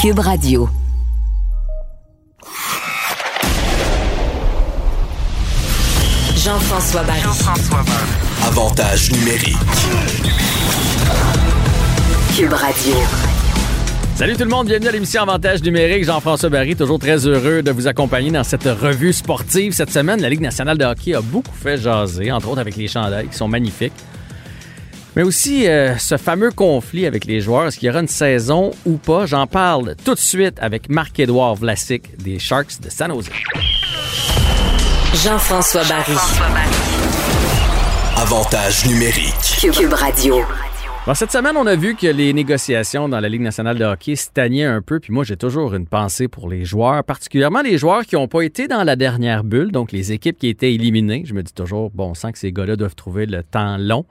Cube Radio. Jean-François Barry. Avantage numérique. Cube Radio. Salut tout le monde, bienvenue à l'émission Avantage numérique. Jean-François Barry, toujours très heureux de vous accompagner dans cette revue sportive. Cette semaine, la Ligue nationale de hockey a beaucoup fait jaser, entre autres avec les chandails qui sont magnifiques. Mais aussi euh, ce fameux conflit avec les joueurs, est-ce qu'il y aura une saison ou pas? J'en parle tout de suite avec Marc-Édouard Vlasic des Sharks de San Jose. Jean-François Barry. Avantage numérique. Cube Radio. Bon, cette semaine, on a vu que les négociations dans la Ligue nationale de hockey stagnaient un peu, puis moi, j'ai toujours une pensée pour les joueurs, particulièrement les joueurs qui n'ont pas été dans la dernière bulle, donc les équipes qui étaient éliminées. Je me dis toujours, bon, on sent que ces gars-là doivent trouver le temps long.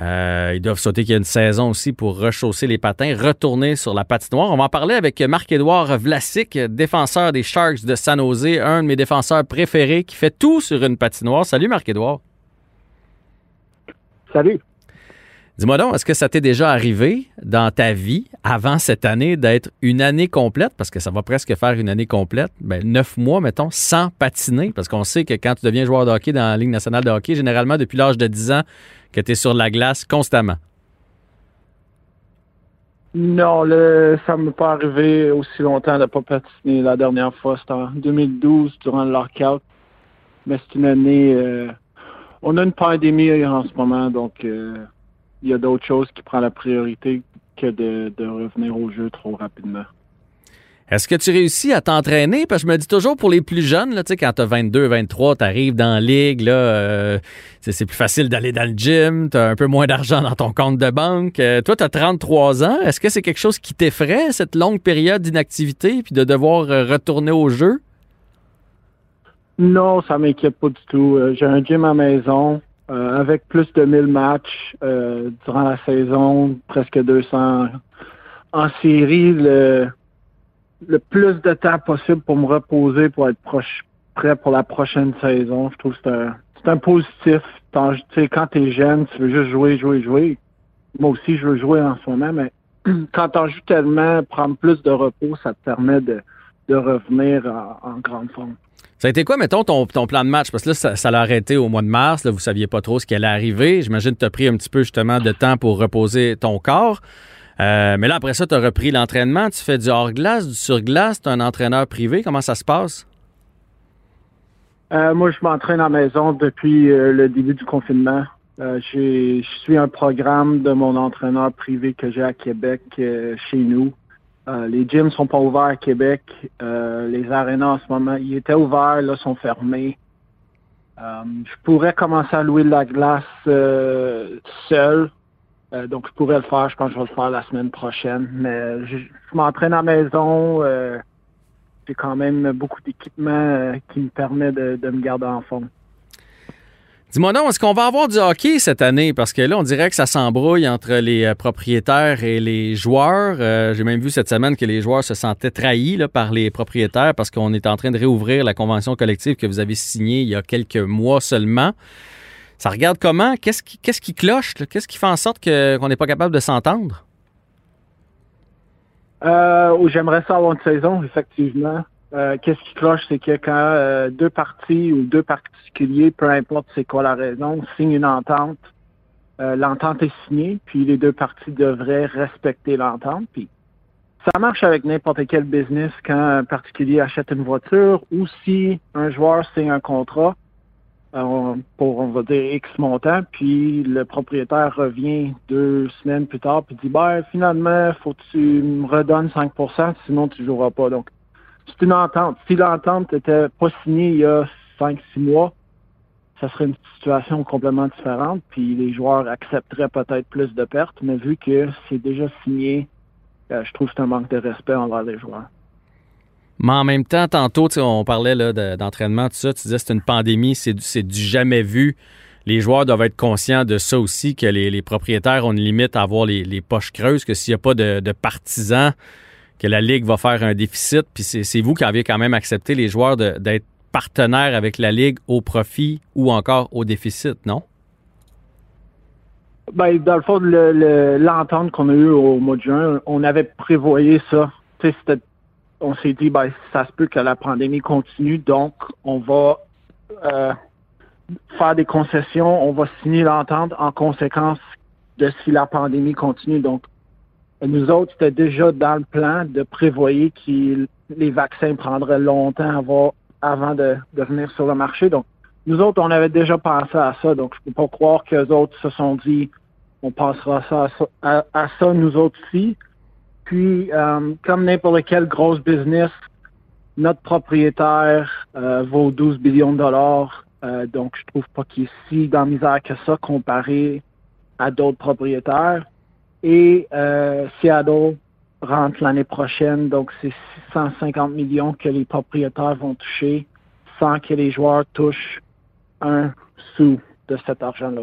Euh, ils doivent sauter qu'il y a une saison aussi pour rechausser les patins, retourner sur la patinoire. On va en parler avec Marc-Édouard Vlasic, défenseur des Sharks de San Jose, un de mes défenseurs préférés qui fait tout sur une patinoire. Salut Marc-Édouard. Salut. Dis-moi donc, est-ce que ça t'est déjà arrivé dans ta vie, avant cette année, d'être une année complète, parce que ça va presque faire une année complète, ben, neuf mois, mettons, sans patiner, parce qu'on sait que quand tu deviens joueur de hockey dans la Ligue nationale de hockey, généralement depuis l'âge de 10 ans, que tu es sur la glace constamment. Non, le, ça ne m'est pas arrivé aussi longtemps de ne pas patiner. La dernière fois, c'était en 2012, durant le lockout. Mais c'est une année... euh, on a une pandémie en ce moment, donc euh, il y a d'autres choses qui prennent la priorité que de, de revenir au jeu trop rapidement. Est-ce que tu réussis à t'entraîner? Parce que je me dis toujours pour les plus jeunes, là, tu sais, quand tu as 22, 23, tu arrives dans la ligue, là, euh, c'est plus facile d'aller dans le gym, tu as un peu moins d'argent dans ton compte de banque. Euh, toi, tu as 33 ans. Est-ce que c'est quelque chose qui t'effraie, cette longue période d'inactivité, puis de devoir euh, retourner au jeu? Non, ça m'inquiète pas du tout. J'ai un gym à maison euh, avec plus de 1000 matchs euh, durant la saison, presque 200 en série. Le, le plus de temps possible pour me reposer, pour être proche, prêt pour la prochaine saison. Je trouve que c'est un, c'est un positif. Quand, tu quand t'es jeune, tu veux juste jouer, jouer, jouer. Moi aussi, je veux jouer en ce moment, mais quand t'en joues tellement, prendre plus de repos, ça te permet de, de revenir en, en grande forme. Ça a été quoi, mettons, ton, plan de match? Parce que là, ça, l'a arrêté au mois de mars. Là, vous saviez pas trop ce qui allait arriver. J'imagine que tu as pris un petit peu justement de temps pour reposer ton corps. Euh, mais là, après ça, tu as repris l'entraînement. Tu fais du hors-glace, du sur-glace. Tu un entraîneur privé. Comment ça se passe? Euh, moi, je m'entraîne à la maison depuis euh, le début du confinement. Je suis un programme de mon entraîneur privé que j'ai à Québec chez nous. Euh, les gyms sont pas ouverts à Québec. Euh, les arénas en ce moment, ils étaient ouverts, là, sont fermés. Euh, je pourrais commencer à louer de la glace euh, seul. Donc, je pourrais le faire. Je pense que je vais le faire la semaine prochaine. Mais je, m'entraîne à la maison. j'ai quand même beaucoup d'équipements euh, qui me permet de, de me garder en forme. Dis-moi donc, est-ce qu'on va avoir du hockey cette année? Parce que là, on dirait que ça s'embrouille entre les euh, propriétaires et les joueurs. Euh, J'ai même vu cette semaine que les joueurs se sentaient trahis là, par les propriétaires parce qu'on est en train de réouvrir la convention collective que vous avez signée il y a quelques mois seulement. Ça regarde comment? Qu'est-ce qui, qui cloche? Qu'est-ce qui fait en sorte qu'on n'est pas capable de s'entendre? Euh, où j'aimerais ça avoir une saison, effectivement. Euh, Qu'est-ce qui cloche, c'est que quand euh, deux parties ou deux particuliers, peu importe c'est quoi la raison, signent une entente, euh, l'entente est signée, puis les deux parties devraient respecter l'entente. Puis ça marche avec n'importe quel business quand un particulier achète une voiture ou si un joueur signe un contrat euh, pour, on va dire, X montant, puis le propriétaire revient deux semaines plus tard, puis dit, ben, finalement, faut que tu me redonnes 5% sinon tu joueras pas. Donc, c'est une entente. Si l'entente n'était pas signée il y a 5-6 mois, ça serait une situation complètement différente, puis les joueurs accepteraient peut-être plus de pertes, mais vu que c'est déjà signé, euh, je trouve que c'est un manque de respect envers les joueurs. Mais en même temps, tantôt, on parlait d'entraînement, tout ça. Tu disais c'est une pandémie, c'est du, jamais vu. Les joueurs doivent être conscients de ça aussi, que les, propriétaires ont une limite à avoir les, poches creuses, que s'il n'y a pas de partisans, que la Ligue va faire un déficit. Puis c'est vous qui avez quand même accepté les joueurs d'être partenaires avec la Ligue au profit ou encore au déficit, non? Ben, dans le fond, le- le- l'entente qu'on a eue au mois de juin, on avait prévoyé ça. on s'est dit, ben, ça se peut que la pandémie continue, donc on va euh, faire des concessions, on va signer l'entente en conséquence de si la pandémie continue. Donc, nous autres, c'était déjà dans le plan de prévoyer que les vaccins prendraient longtemps avant, avant de, de venir sur le marché. Donc, nous autres, on avait déjà pensé à ça. Donc, je peux pas croire que les autres se sont dit, on passera ça à, ça- à- ça, nous autres aussi. Puis, euh, comme n'importe quel gros business, notre propriétaire euh, vaut 12 billions de dollars. Euh, donc, je trouve pas qu'il est si dans misère que ça comparé à d'autres propriétaires. Et euh, Seattle rentre l'année prochaine, donc c'est 650 millions que les propriétaires vont toucher sans que les joueurs touchent un sou de cet argent-là.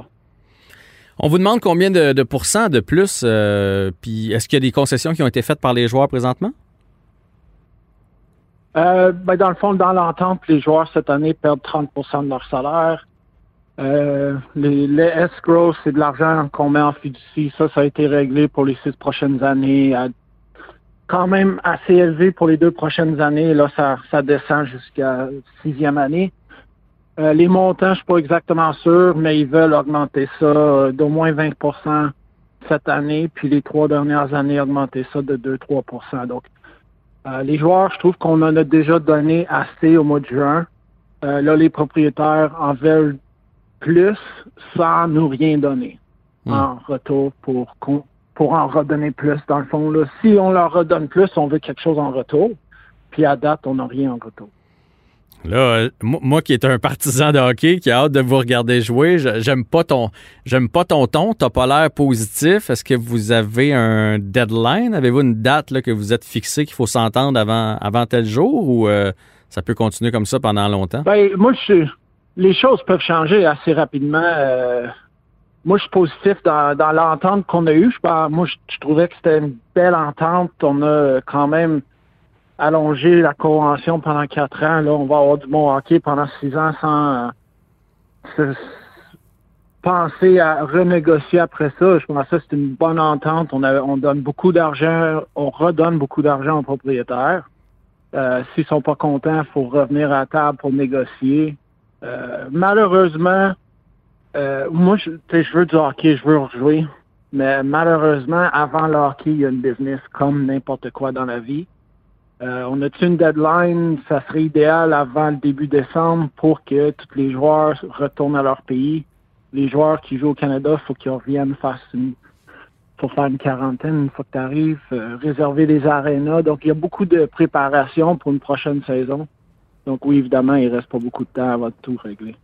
On vous demande combien de, de pourcents de plus, euh, puis est-ce qu'il y a des concessions qui ont été faites par les joueurs présentement? Euh, ben, dans le fond, dans l'entente, les joueurs cette année perdent 30% de leur salaire. Euh, les, les escrows, c'est de l'argent qu'on met en fiducie. Ça, ça a été réglé pour les six prochaines années. quand même assez élevé pour les deux prochaines années. Là, ça, ça descend jusqu'à sixième année. Euh, les montants, je suis pas exactement sûr, mais ils veulent augmenter ça euh, d'au moins 20% cette année, puis les trois dernières années, augmenter ça de 2-3% Donc, euh, les joueurs, je trouve qu'on en a déjà donné assez au mois de juin. Euh, là, les propriétaires en veulent plus sans nous rien donner Hmm. en retour pour, pour en redonner plus. Dans le fond, là, si on leur redonne plus, on veut quelque chose en retour. Puis à date, on n'a rien en retour. Là, euh, moi, qui est un partisan de hockey, qui a hâte de vous regarder jouer, j'aime pas ton j'aime pas ton ton, t'as pas l'air positif. Est-ce que vous avez un deadline? Avez-vous une date là, que vous êtes fixé qu'il faut s'entendre avant, avant tel jour ou euh, ça peut continuer comme ça pendant longtemps? Ben, moi, je suis- les choses peuvent changer assez rapidement. Euh, moi, je suis positif dans, l'entente qu'on a eue. Je moi, je, trouvais que c'était une belle entente. On a quand même allongé la convention pendant quatre ans. Là, on va avoir du bon hockey pendant six ans sans euh, se- penser à renégocier après ça. Je pense que c'est une bonne entente. On donne beaucoup d'argent, on redonne beaucoup d'argent aux propriétaires. Euh, S'ils sont pas contents, il faut revenir à la table pour négocier. Euh, malheureusement, euh, moi, je, je veux du hockey, je veux rejouer. Mais malheureusement, avant le hockey, il y a une business comme n'importe quoi dans la vie. Euh, on a-tu une deadline? Ça serait idéal avant le début décembre pour que tous les joueurs retournent à leur pays. Les joueurs qui jouent au Canada, il faut qu'ils reviennent faire une, faut faire une quarantaine une fois que tu arrives, réserver des arénas. Donc, il y a beaucoup de préparation pour une prochaine saison. Donc oui, évidemment, il reste pas beaucoup de temps avant de tout régler.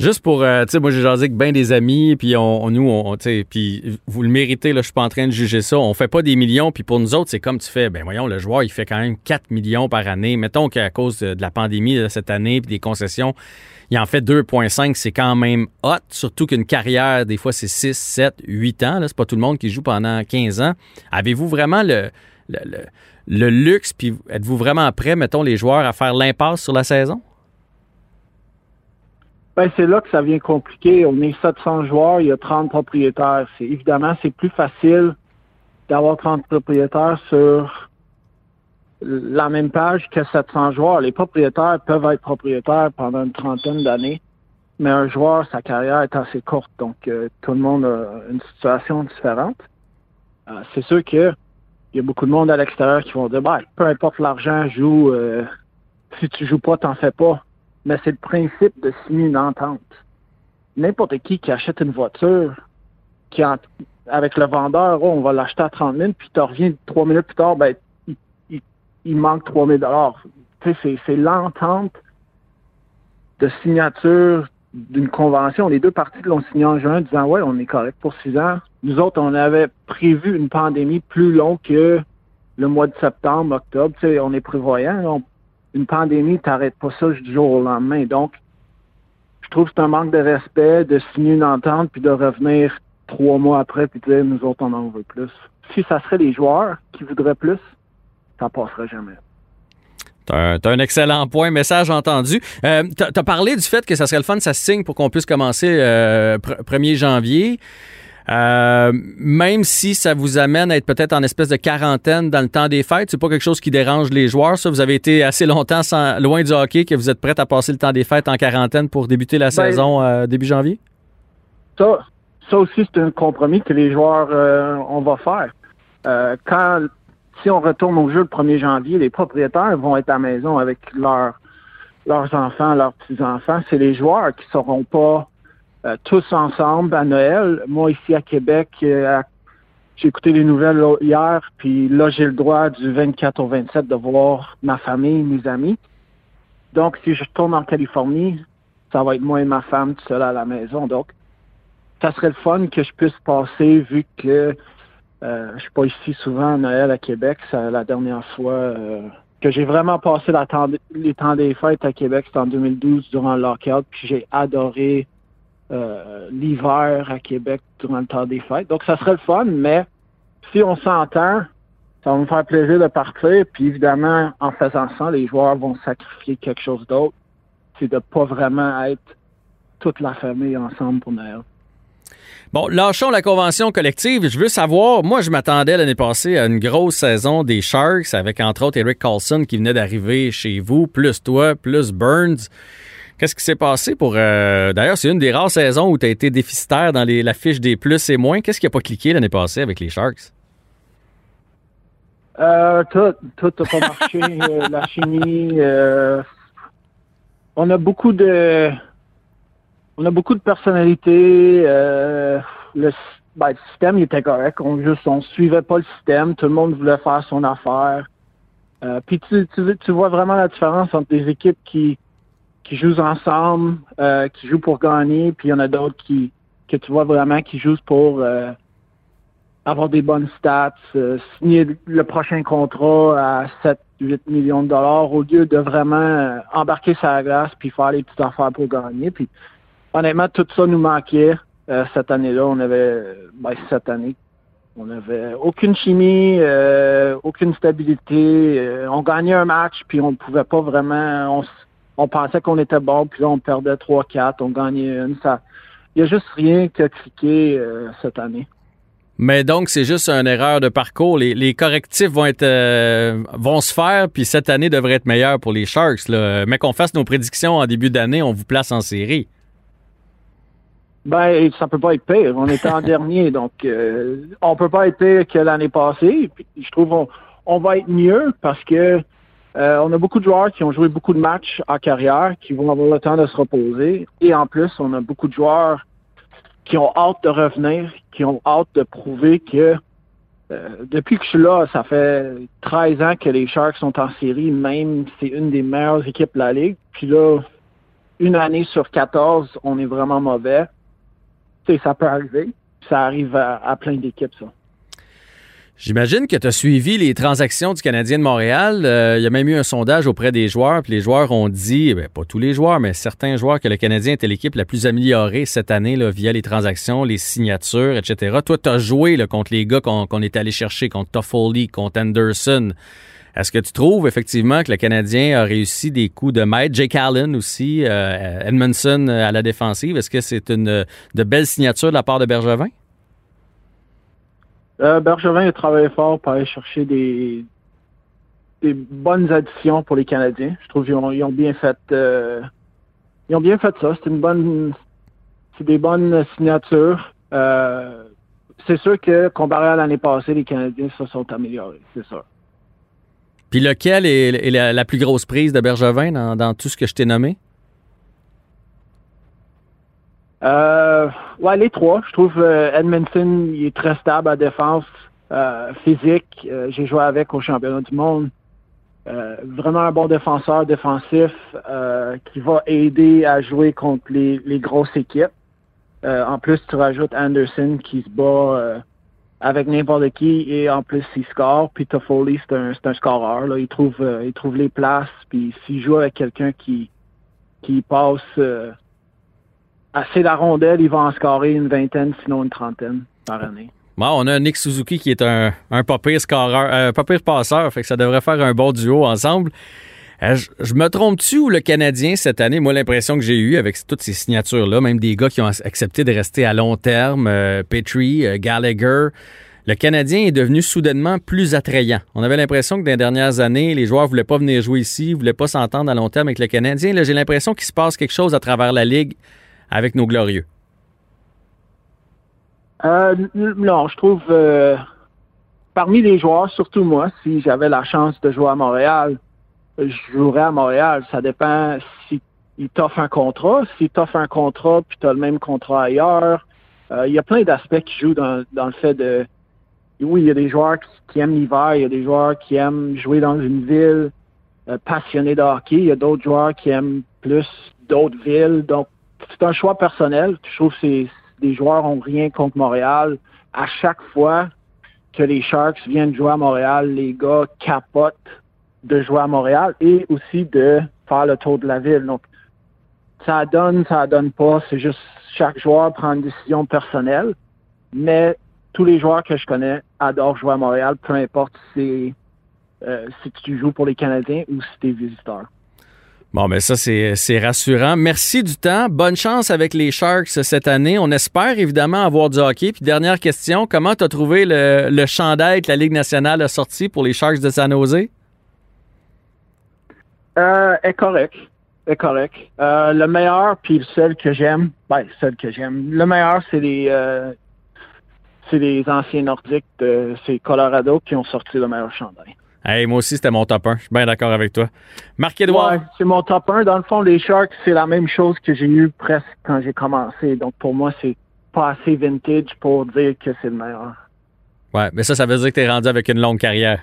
Juste pour, euh, tu sais, moi j'ai jasé avec bien des amis, puis on, on- nous, on, puis vous le méritez, là, je suis pas en train de juger ça. On fait pas des millions, puis pour nous autres, c'est comme tu fais. Ben voyons, le joueur, il fait quand même 4 millions par année. Mettons qu'à cause de, la pandémie de cette année, puis des concessions, il en fait 2,5, c'est quand même hot. Surtout qu'une carrière, des fois, c'est 6, 7, 8 ans. C'est pas tout le monde qui joue pendant 15 ans. Avez-vous vraiment le, le, le- luxe, puis êtes-vous vraiment prêt, mettons, les joueurs, à faire l'impasse sur la saison? Ben, c'est là que ça devient compliqué. On est 700 joueurs, il y a 30 propriétaires. C'est évidemment c'est plus facile d'avoir 30 propriétaires sur la même page que 700 joueurs. Les propriétaires peuvent être propriétaires pendant une trentaine d'années, mais un joueur, sa carrière est assez courte, donc euh, tout le monde a une situation différente. Euh, c'est sûr que il y a beaucoup de monde à l'extérieur qui vont dire, ben, peu importe l'argent, joue. euh, si tu joues pas, t'en fais pas mais c'est le principe de signer une entente. N'importe qui qui achète une voiture, qui avec le vendeur, oh, on va l'acheter à 30 000, puis tu reviens trois minutes plus tard, ben, il, il- il manque 3 000 Tu sais, c'est- c'est l'entente de signature d'une convention. Les deux parties l'ont signé en juin, disant, ouais, on est correct pour six ans. Nous autres, on avait prévu une pandémie plus longue que le mois de septembre, octobre. Tu sais, on est prévoyant. une pandémie, t'arrêtes pas ça du jour au lendemain. Donc, je trouve que c'est un manque de respect de signer une entente puis de revenir trois mois après puis de dire nous autres on en veut plus. Si ça serait les joueurs qui voudraient plus, ça passerait jamais. T'as un, excellent point, message entendu. Euh, t'as, parlé du fait que ça serait le fun, ça se signe pour qu'on puisse commencer euh, pr- 1er janvier. Euh, même si ça vous amène à être peut-être en espèce de quarantaine dans le temps des fêtes, c'est pas quelque chose qui dérange les joueurs, ça? Vous avez été assez longtemps sans, loin du hockey que vous êtes prêts à passer le temps des fêtes en quarantaine pour débuter la Ben, saison euh, début janvier? Ça, ça aussi, c'est un compromis que les joueurs, euh, on va faire. Euh, quand, si on retourne au jeu le 1er janvier, les propriétaires vont être à la maison avec leurs leurs enfants, leurs petits-enfants. C'est les joueurs qui seront pas euh, tous ensemble à Noël. Moi, ici à Québec, euh, j'ai écouté les nouvelles hier, puis là, j'ai le droit du 24 au 27 de voir ma famille, mes amis. Donc, si je retourne en Californie, ça va être moi et ma femme tout seul à la maison. Donc, ça serait le fun que je puisse passer vu que euh, je suis pas ici souvent à Noël à Québec. C'est la dernière fois euh, que j'ai vraiment passé temps- les temps des fêtes à Québec, c'était en 2012 durant le lockout. Puis j'ai adoré euh, l'hiver à Québec durant le temps des fêtes. Donc ça serait le fun, mais si on s'entend, ça va me faire plaisir de partir. Puis évidemment, en faisant ça, les joueurs vont sacrifier quelque chose d'autre. C'est de pas vraiment être toute la famille ensemble pour Noël. Bon, lâchons la convention collective. Je veux savoir, moi, je m'attendais l'année passée à une grosse saison des Sharks avec entre autres Eric Carlson qui venait d'arriver chez vous, plus toi, plus Burns. Qu'est-ce qui s'est passé pour. euh, D'ailleurs, c'est une des rares saisons où tu as été déficitaire dans les, la fiche des plus et moins. Qu'est-ce qui n'a pas cliqué l'année passée avec les Sharks? Euh, tout, tout n'a pas marché. euh, la chimie. euh, on a beaucoup de. On a beaucoup de personnalités. euh, le, ben, le système il était correct. On juste on suivait pas le système. Tout le monde voulait faire son affaire. Euh, Puis tu, tu, tu vois vraiment la différence entre des équipes qui qui jouent ensemble, euh, qui jouent pour gagner, puis il y en a d'autres qui que tu vois vraiment qui jouent pour euh, avoir des bonnes stats, euh, signer le prochain contrat à 7, 8 millions de dollars au lieu de vraiment euh, embarquer la glace puis faire les petites affaires pour gagner. Puis honnêtement, tout ça nous manquait euh, cette année-là. On avait ben, cette année. On avait aucune chimie, euh, aucune stabilité. On gagnait un match, puis on pouvait pas vraiment. On, on pensait qu'on était bon, puis là on perdait 3-4, on gagnait une. Ça, il y a juste rien qui a cliqué euh, cette année. Mais donc, c'est juste une erreur de parcours. Les, les correctifs vont être euh, vont se faire, puis cette année devrait être meilleure pour les Sharks. Là. Mais qu'on fasse nos prédictions en début d'année, on vous place en série. Ben, ça peut pas être pire. On était en dernier, donc euh, on peut pas être pire que l'année passée. Puis, je trouve on, on va être mieux parce que euh, on a beaucoup de joueurs qui ont joué beaucoup de matchs en carrière, qui vont avoir le temps de se reposer. Et en plus, on a beaucoup de joueurs qui ont hâte de revenir, qui ont hâte de prouver que euh, depuis que je suis là, ça fait 13 ans que les Sharks sont en série, même c'est une des meilleures équipes de la Ligue. Puis là, une année sur 14, on est vraiment mauvais. Tu sais, ça peut arriver. Ça arrive à, à plein d'équipes, ça. J'imagine que tu as suivi les transactions du Canadien de Montréal. Euh, il y a même eu un sondage auprès des joueurs, puis les joueurs ont dit, ben, pas tous les joueurs, mais certains joueurs, que le Canadien était l'équipe la plus améliorée cette année là, via les transactions, les signatures, etc. Toi, tu as joué là, contre les gars qu'on est allé chercher, contre Toffoli, contre Anderson. Est-ce que tu trouves effectivement que le Canadien a réussi des coups de maître? Jake Allen aussi, euh, Edmondson à la défensive. Est-ce que c'est une de belles signatures de la part de Bergevin? Euh, Bergevin a travaillé fort pour aller chercher des, bonnes additions pour les Canadiens. Je trouve qu'ils ont, bien fait euh, ils ont bien fait ça. C'est une bonne c'est des bonnes signatures. Euh, c'est sûr que comparé à l'année passée, les Canadiens se sont améliorés, c'est sûr. Puis lequel est, la, plus grosse prise de Bergevin dans tout ce que je t'ai nommé? Euh, ouais, les trois. Je trouve euh, Edmondson, il est très stable à défense, euh, physique. Euh, J'ai joué avec au championnat du monde. Euh, vraiment un bon défenseur défensif euh, qui va aider à jouer contre les, les grosses équipes. En plus, tu rajoutes Anderson qui se bat avec n'importe qui et en plus il score. Puis Toffoli, c'est un, un scoreur. Là. Il trouve il trouve les places. Puis s'il joue avec quelqu'un qui qui passe assez la rondelle, il va en scorer une vingtaine, sinon une trentaine par année. Bon, on a Nick Suzuki qui est un, un pas un pire passeur, fait que ça devrait faire un bon duo ensemble. Euh, je, me trompe-tu ou le Canadien cette année, moi l'impression que j'ai eue avec toutes ces signatures-là, même des gars qui ont accepté de rester à long terme, euh, Petrie, euh, Gallagher, le Canadien est devenu soudainement plus attrayant. On avait l'impression que dans les dernières années, les joueurs voulaient pas venir jouer ici, voulaient pas s'entendre à long terme avec le Canadien. Là, j'ai l'impression qu'il se passe quelque chose à travers la Ligue avec nos glorieux. Euh, non, je trouve euh, parmi les joueurs, surtout moi, si j'avais la chance de jouer à Montréal, je jouerais à Montréal. Ça dépend si il t'offre un contrat. Si t'offre un contrat puis tu as le même contrat ailleurs, euh, il y a plein d'aspects qui jouent dans, le fait de oui, il y a des joueurs qui, aiment l'hiver, il y a des joueurs qui aiment jouer dans une ville euh, passionnée de hockey, il y a d'autres joueurs qui aiment plus d'autres villes. Donc, c'est un choix personnel. Je trouve que des joueurs ont rien contre Montréal. À chaque fois que les Sharks viennent jouer à Montréal, les gars capotent de jouer à Montréal et aussi de faire le tour de la ville. Donc, ça donne, ça donne pas. C'est juste chaque joueur prend une décision personnelle. Mais tous les joueurs que je connais adorent jouer à Montréal, peu importe si, euh, si tu joues pour les Canadiens ou si tu es visiteur. Bon, mais ben ça, c'est rassurant. Merci du temps. Bonne chance avec les Sharks cette année. On espère évidemment avoir du hockey. Puis dernière question, comment tu as trouvé le, le chandail que la Ligue nationale a sorti pour les Sharks de San Jose? Euh, est correct. Est correct. Euh, le meilleur, puis seul que j'aime, ben, celle que j'aime. Le meilleur, c'est les, euh, les anciens Nordiques c'est Colorado qui ont sorti le meilleur chandail. Hey, moi aussi, c'était mon top 1. Je suis bien d'accord avec toi. Marc-Edouard. Ouais, c'est mon top 1. Dans le fond, les Sharks, c'est la même chose que j'ai eu presque quand j'ai commencé. Donc, pour moi, c'est pas assez vintage pour dire que c'est le meilleur. Ouais, mais ça, ça veut dire que tu es rendu avec une longue carrière.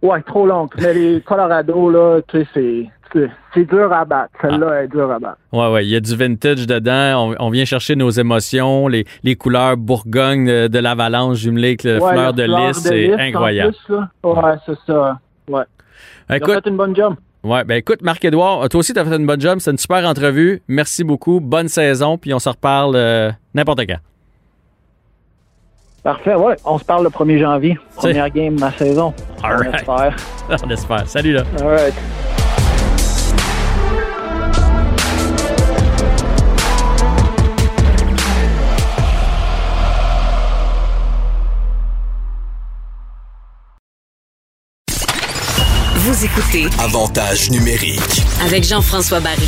Ouais, trop longue. Mais les Colorado, là, tu sais, c'est c'est dur à battre. Celle-là ah. est dure à battre. Ouais, ouais. Il y a du vintage dedans. On, vient chercher nos émotions, les, les couleurs Bourgogne de, l'avalanche jumelée avec le fleur de lys. C'est incroyable. ouais, c'est ça. Ouais. Écoute, fait une bonne job. Ouais, ben écoute, Marc-Edouard, toi aussi, tu as fait une bonne job. C'est une super entrevue. Merci beaucoup. Bonne saison. Puis on se reparle euh, n'importe quand. Parfait, ouais. On se parle le 1er janvier. Première game de ma saison. All on espère. on espère. Salut, là. All right. Vous écoutez Avantage numérique avec Jean-François Barry.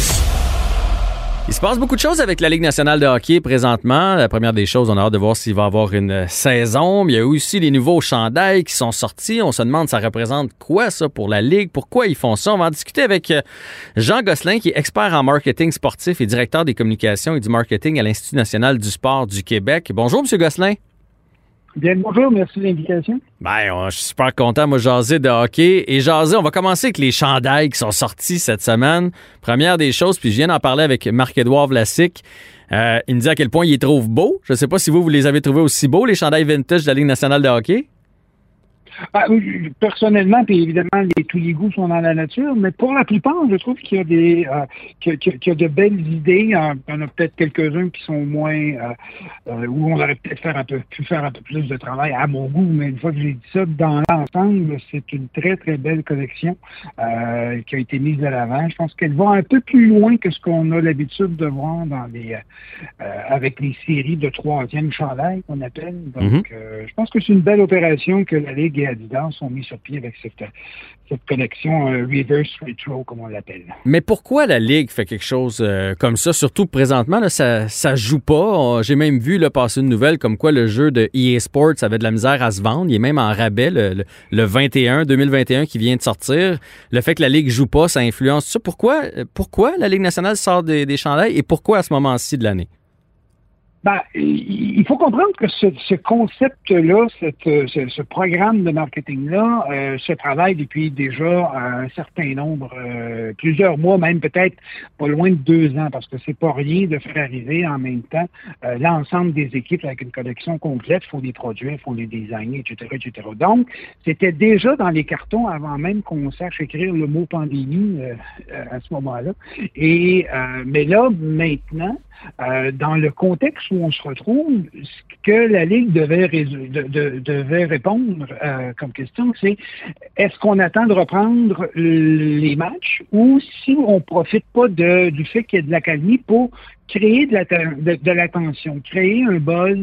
Il se passe beaucoup de choses avec la Ligue nationale de hockey présentement. La première des choses, on a hâte de voir s'il va y avoir une saison. Il y a aussi les nouveaux chandails qui sont sortis. On se demande ça représente quoi ça pour la Ligue, pourquoi ils font ça? On va en discuter avec euh, Jean Gosselin qui est expert en marketing sportif et directeur des communications et du marketing à l'Institut national du sport du Québec. Bonjour Monsieur Gosselin. Bien bonjour, merci de l'invitation. Ben, je suis super content, moi, jaser de hockey. Et jaser, on va commencer avec les chandails qui sont sortis cette semaine. Première des choses, puis je viens d'en parler avec Marc-Édouard Vlasic. Euh, il me dit à quel point il les trouve beaux. Je ne sais pas si vous, vous les avez trouvés aussi beaux, les chandails vintage de la Ligue nationale de hockey. Ah, personnellement, puis évidemment, les, tous les goûts sont dans la nature, mais pour la plupart, je trouve qu'il y a des euh, qu'il y, a de belles idées. Il y en a peut-être quelques-uns qui sont moins euh, euh, où on aurait peut-être faire un peu, pu faire un peu plus de travail à mon goût, mais une fois que j'ai dit ça, dans l'ensemble, c'est une très, très belle collection qui a été mise à l'avant. Je pense qu'elle va un peu plus loin que ce qu'on a l'habitude de voir dans les avec les séries de troisième chandail qu'on appelle. Donc, mm-hmm. je pense que c'est une belle opération que la Ligue Adidas ont mis sur pied avec cette, connexion euh, reverse retro, comme on l'appelle. Mais pourquoi la Ligue fait quelque chose euh, comme ça? Surtout présentement, ça ne joue pas. J'ai même vu là, passer une nouvelle comme quoi le jeu de EA Sports avait de la misère à se vendre. Il est même en rabais, le, 21, 2021 qui vient de sortir. Le fait que la Ligue joue pas, ça influence ça. Pourquoi, pourquoi la Ligue nationale sort des, des et pourquoi à ce moment-ci de l'année? Ben, il faut comprendre que ce, ce concept-là, ce, ce, programme de marketing-là, euh, se travaille depuis déjà un certain nombre, euh, plusieurs mois, même peut-être pas loin de deux ans, parce que c'est pas rien de faire arriver en même temps euh, l'ensemble des équipes avec une collection complète. Il faut les produire, il faut les designer, etc., etc. Donc, c'était déjà dans les cartons avant même qu'on sache écrire le mot pandémie à ce moment-là. Et mais là, maintenant, dans le contexte où on se retrouve, ce que la Ligue devait, de, de, devait répondre euh, comme question, c'est est-ce qu'on attend de reprendre les matchs ou si on profite pas du fait qu'il y a de l'académie pour créer de, de, l'attention, créer un buzz,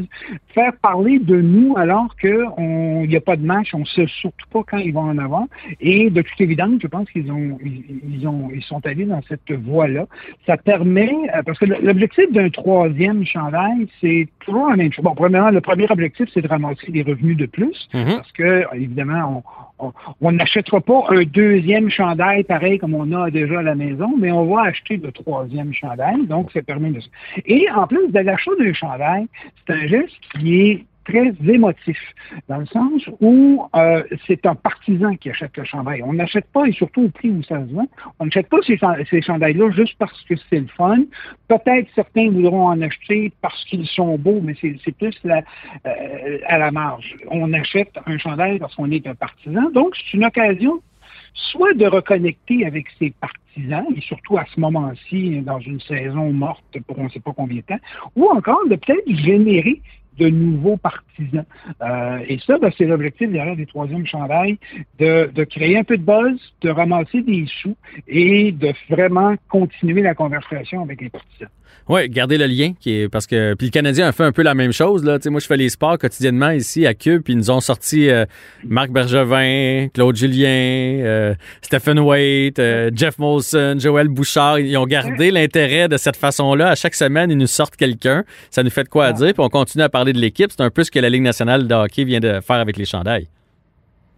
faire parler de nous alors qu'il n'y a pas de match, on ne sait surtout pas quand ils vont en avoir. Et de toute évidence, je pense qu'ils ont, ils, ont, ils sont allés dans cette voie-là. Ça permet, euh, parce que l'objectif d'un troisième chandail, c'est toujours la même chose. Bon, premièrement, le premier objectif, c'est de ramasser des revenus de plus, mm-hmm. parce que, évidemment, on n'achètera pas un deuxième chandail pareil comme on a déjà à la maison, mais on va acheter le troisième chandail, donc ça permet Et en plus de l'achat d'un chandail, c'est un geste qui est très émotif, dans le sens où euh, c'est un partisan qui achète le chandail. On n'achète pas, et surtout au prix où ça se vend, on n'achète pas ces, ces chandails-là juste parce que c'est le fun. Peut-être certains voudront en acheter parce qu'ils sont beaux, mais c'est plus euh, à la marge. On achète un chandail parce qu'on est un partisan. Donc, c'est une occasion soit de reconnecter avec ses partisans, et surtout à ce moment-ci, dans une saison morte pour on ne sait pas combien de temps, ou encore de peut-être générer de nouveaux partisans. Euh, et ça, ben, c'est l'objectif derrière des troisièmes chandails, de, de créer un peu de buzz, de ramasser des sous et de vraiment continuer la conversation avec les partisans. Oui, garder le lien, qui est, parce que puis le Canadien a fait un peu la même chose. Là. moi, je fais les sports quotidiennement ici à Cube, puis ils nous ont sorti euh, Marc Bergevin, Claude Julien, euh, Stephen Waite, euh, Jeff Molson, Joël Bouchard. Ils ont gardé l'intérêt de cette façon-là. À chaque semaine, ils nous sortent quelqu'un. Ça nous fait de quoi à dire, puis on continue à parler de l'équipe. C'est un peu ce que la Ligue nationale de hockey vient de faire avec les chandails.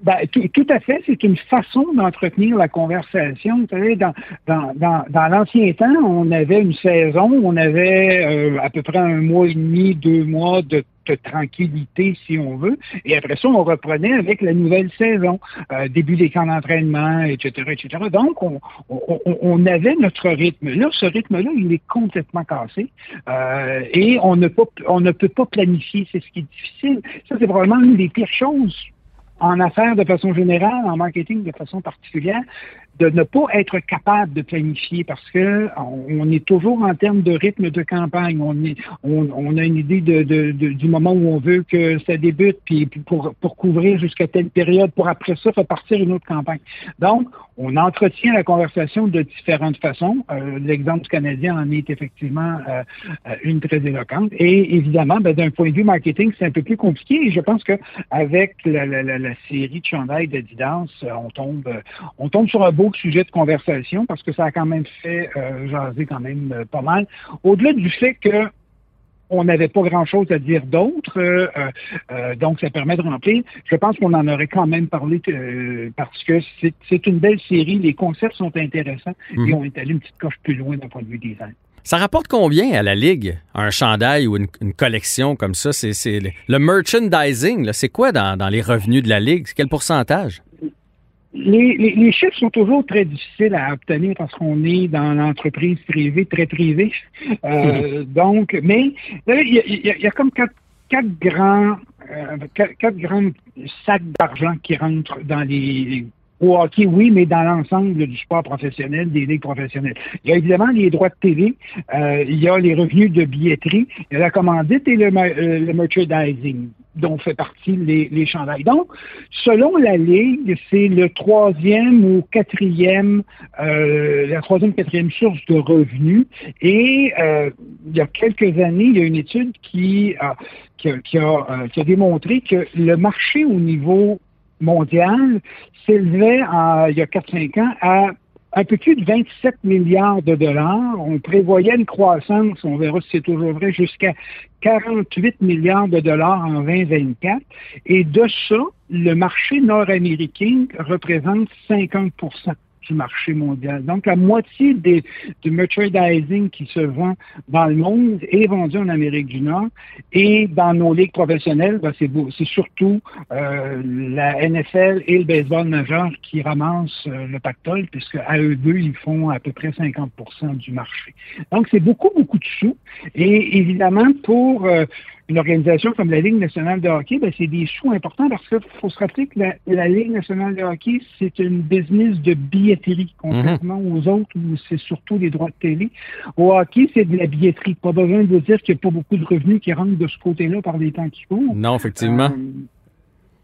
Ben, tout, à fait, c'est une façon d'entretenir la conversation. Savez, dans, dans, dans, dans l'ancien temps, on avait une saison, on avait euh, à peu près un mois et demi, deux mois de tranquillité, si on veut. Et après ça, on reprenait avec la nouvelle saison, euh, début des camps d'entraînement, etc., etc. Donc, on, on, on, avait notre rythme. Là, ce rythme-là, il est complètement cassé. Euh, et on ne, peut, on ne peut pas planifier. C'est ce qui est difficile. Ça, c'est probablement une des pires choses en affaires de façon générale, en marketing de façon particulière, de ne pas être capable de planifier parce que on, est toujours en termes de rythme de campagne. On, a une idée du moment où on veut que ça débute, puis pour, couvrir jusqu'à telle période, pour après ça repartir une autre campagne. Donc, on entretient la conversation de différentes façons. Euh, l'exemple du Canadien en est effectivement euh, euh, une très éloquente. Et évidemment, ben, d'un point de vue marketing, c'est un peu plus compliqué. Et je pense qu'avec la, la, série de chandails d'Adidas, on tombe, on tombe sur un beau sujet de conversation parce que ça a quand même fait jaser quand même pas mal. Au-delà du fait que on n'avait pas grand-chose à dire d'autre, euh, euh, euh, donc ça permet de remplir. Je pense qu'on en aurait quand même parlé parce que c'est une belle série, les concepts sont intéressants mhm. et on est allé une petite coche plus loin d'un point de vue design. Ça rapporte combien à la Ligue, un chandail ou une, collection comme ça? C'est le merchandising, c'est quoi dans, dans les revenus de la Ligue? Quel pourcentage? Les, les, chiffres sont toujours très difficiles à obtenir parce qu'on est dans l'entreprise privée, très privée. Euh, donc, mais il y, a, comme quatre, quatre grands euh, quatre, grands sacs d'argent qui rentrent dans les au oui, mais dans l'ensemble du sport professionnel, des ligues professionnelles. Il y a évidemment les droits de télé, euh, il y a les revenus de billetterie, il y a la commandite et le, euh, le merchandising dont fait partie les, les chandails. Donc, selon la Ligue, c'est le troisième ou quatrième, euh, la troisième, quatrième source de revenus. Et euh, il y a quelques années, il y a une étude qui, qui, qui, a, euh, qui a démontré que le marché au niveau mondial s'élevait il y a 4-5 ans à un peu plus de 27 milliards de dollars. On prévoyait une croissance, on verra si c'est toujours vrai, jusqu'à 48 milliards de dollars en 2024. Et de ça, le marché nord-américain représente 50 marché mondial. Donc, la moitié des, du merchandising qui se vend dans le monde est vendu en Amérique du Nord. Et dans nos ligues professionnelles, ben, c'est surtout euh, la NFL et le baseball majeur qui ramassent euh, le pactole, puisque à eux deux, ils font à peu près 50% du marché. Donc, c'est beaucoup, beaucoup de sous. Et évidemment, pour... Euh, une organisation comme la Ligue nationale de hockey, ben, c'est des sous importants parce qu'il faut se rappeler que la, Ligue nationale de hockey, c'est une business de billetterie, contrairement aux autres où c'est surtout des droits de télé. Au hockey, c'est de la billetterie. Pas besoin de dire qu'il n'y a pas beaucoup de revenus qui rentrent de ce côté-là par les temps qui courent. Non, effectivement. Euh,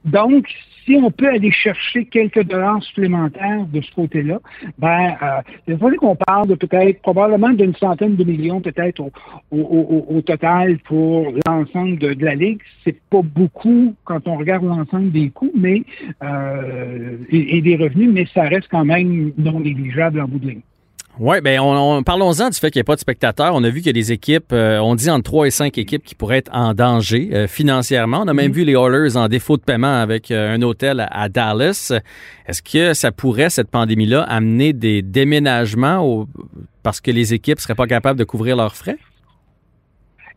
donc, si on peut aller chercher quelques dollars supplémentaires de ce côté-là, ben, euh, il faudrait qu'on parle de peut-être, probablement d'une centaine de millions peut-être au, au, au, total pour l'ensemble de, la Ligue. C'est pas beaucoup quand on regarde l'ensemble des coûts mais euh, et, des revenus, mais ça reste quand même non négligeable en bout de ligne. Oui, bien, on, parlons-en du fait qu'il n'y a pas de spectateurs. On a vu qu'il y a des équipes, euh, on dit entre 3 et 5 équipes qui pourraient être en danger euh, financièrement. On a même mm-hmm. vu les Oilers en défaut de paiement avec euh, un hôtel à, Dallas. Est-ce que ça pourrait, cette pandémie-là, amener des déménagements parce que les équipes ne seraient pas capables de couvrir leurs frais?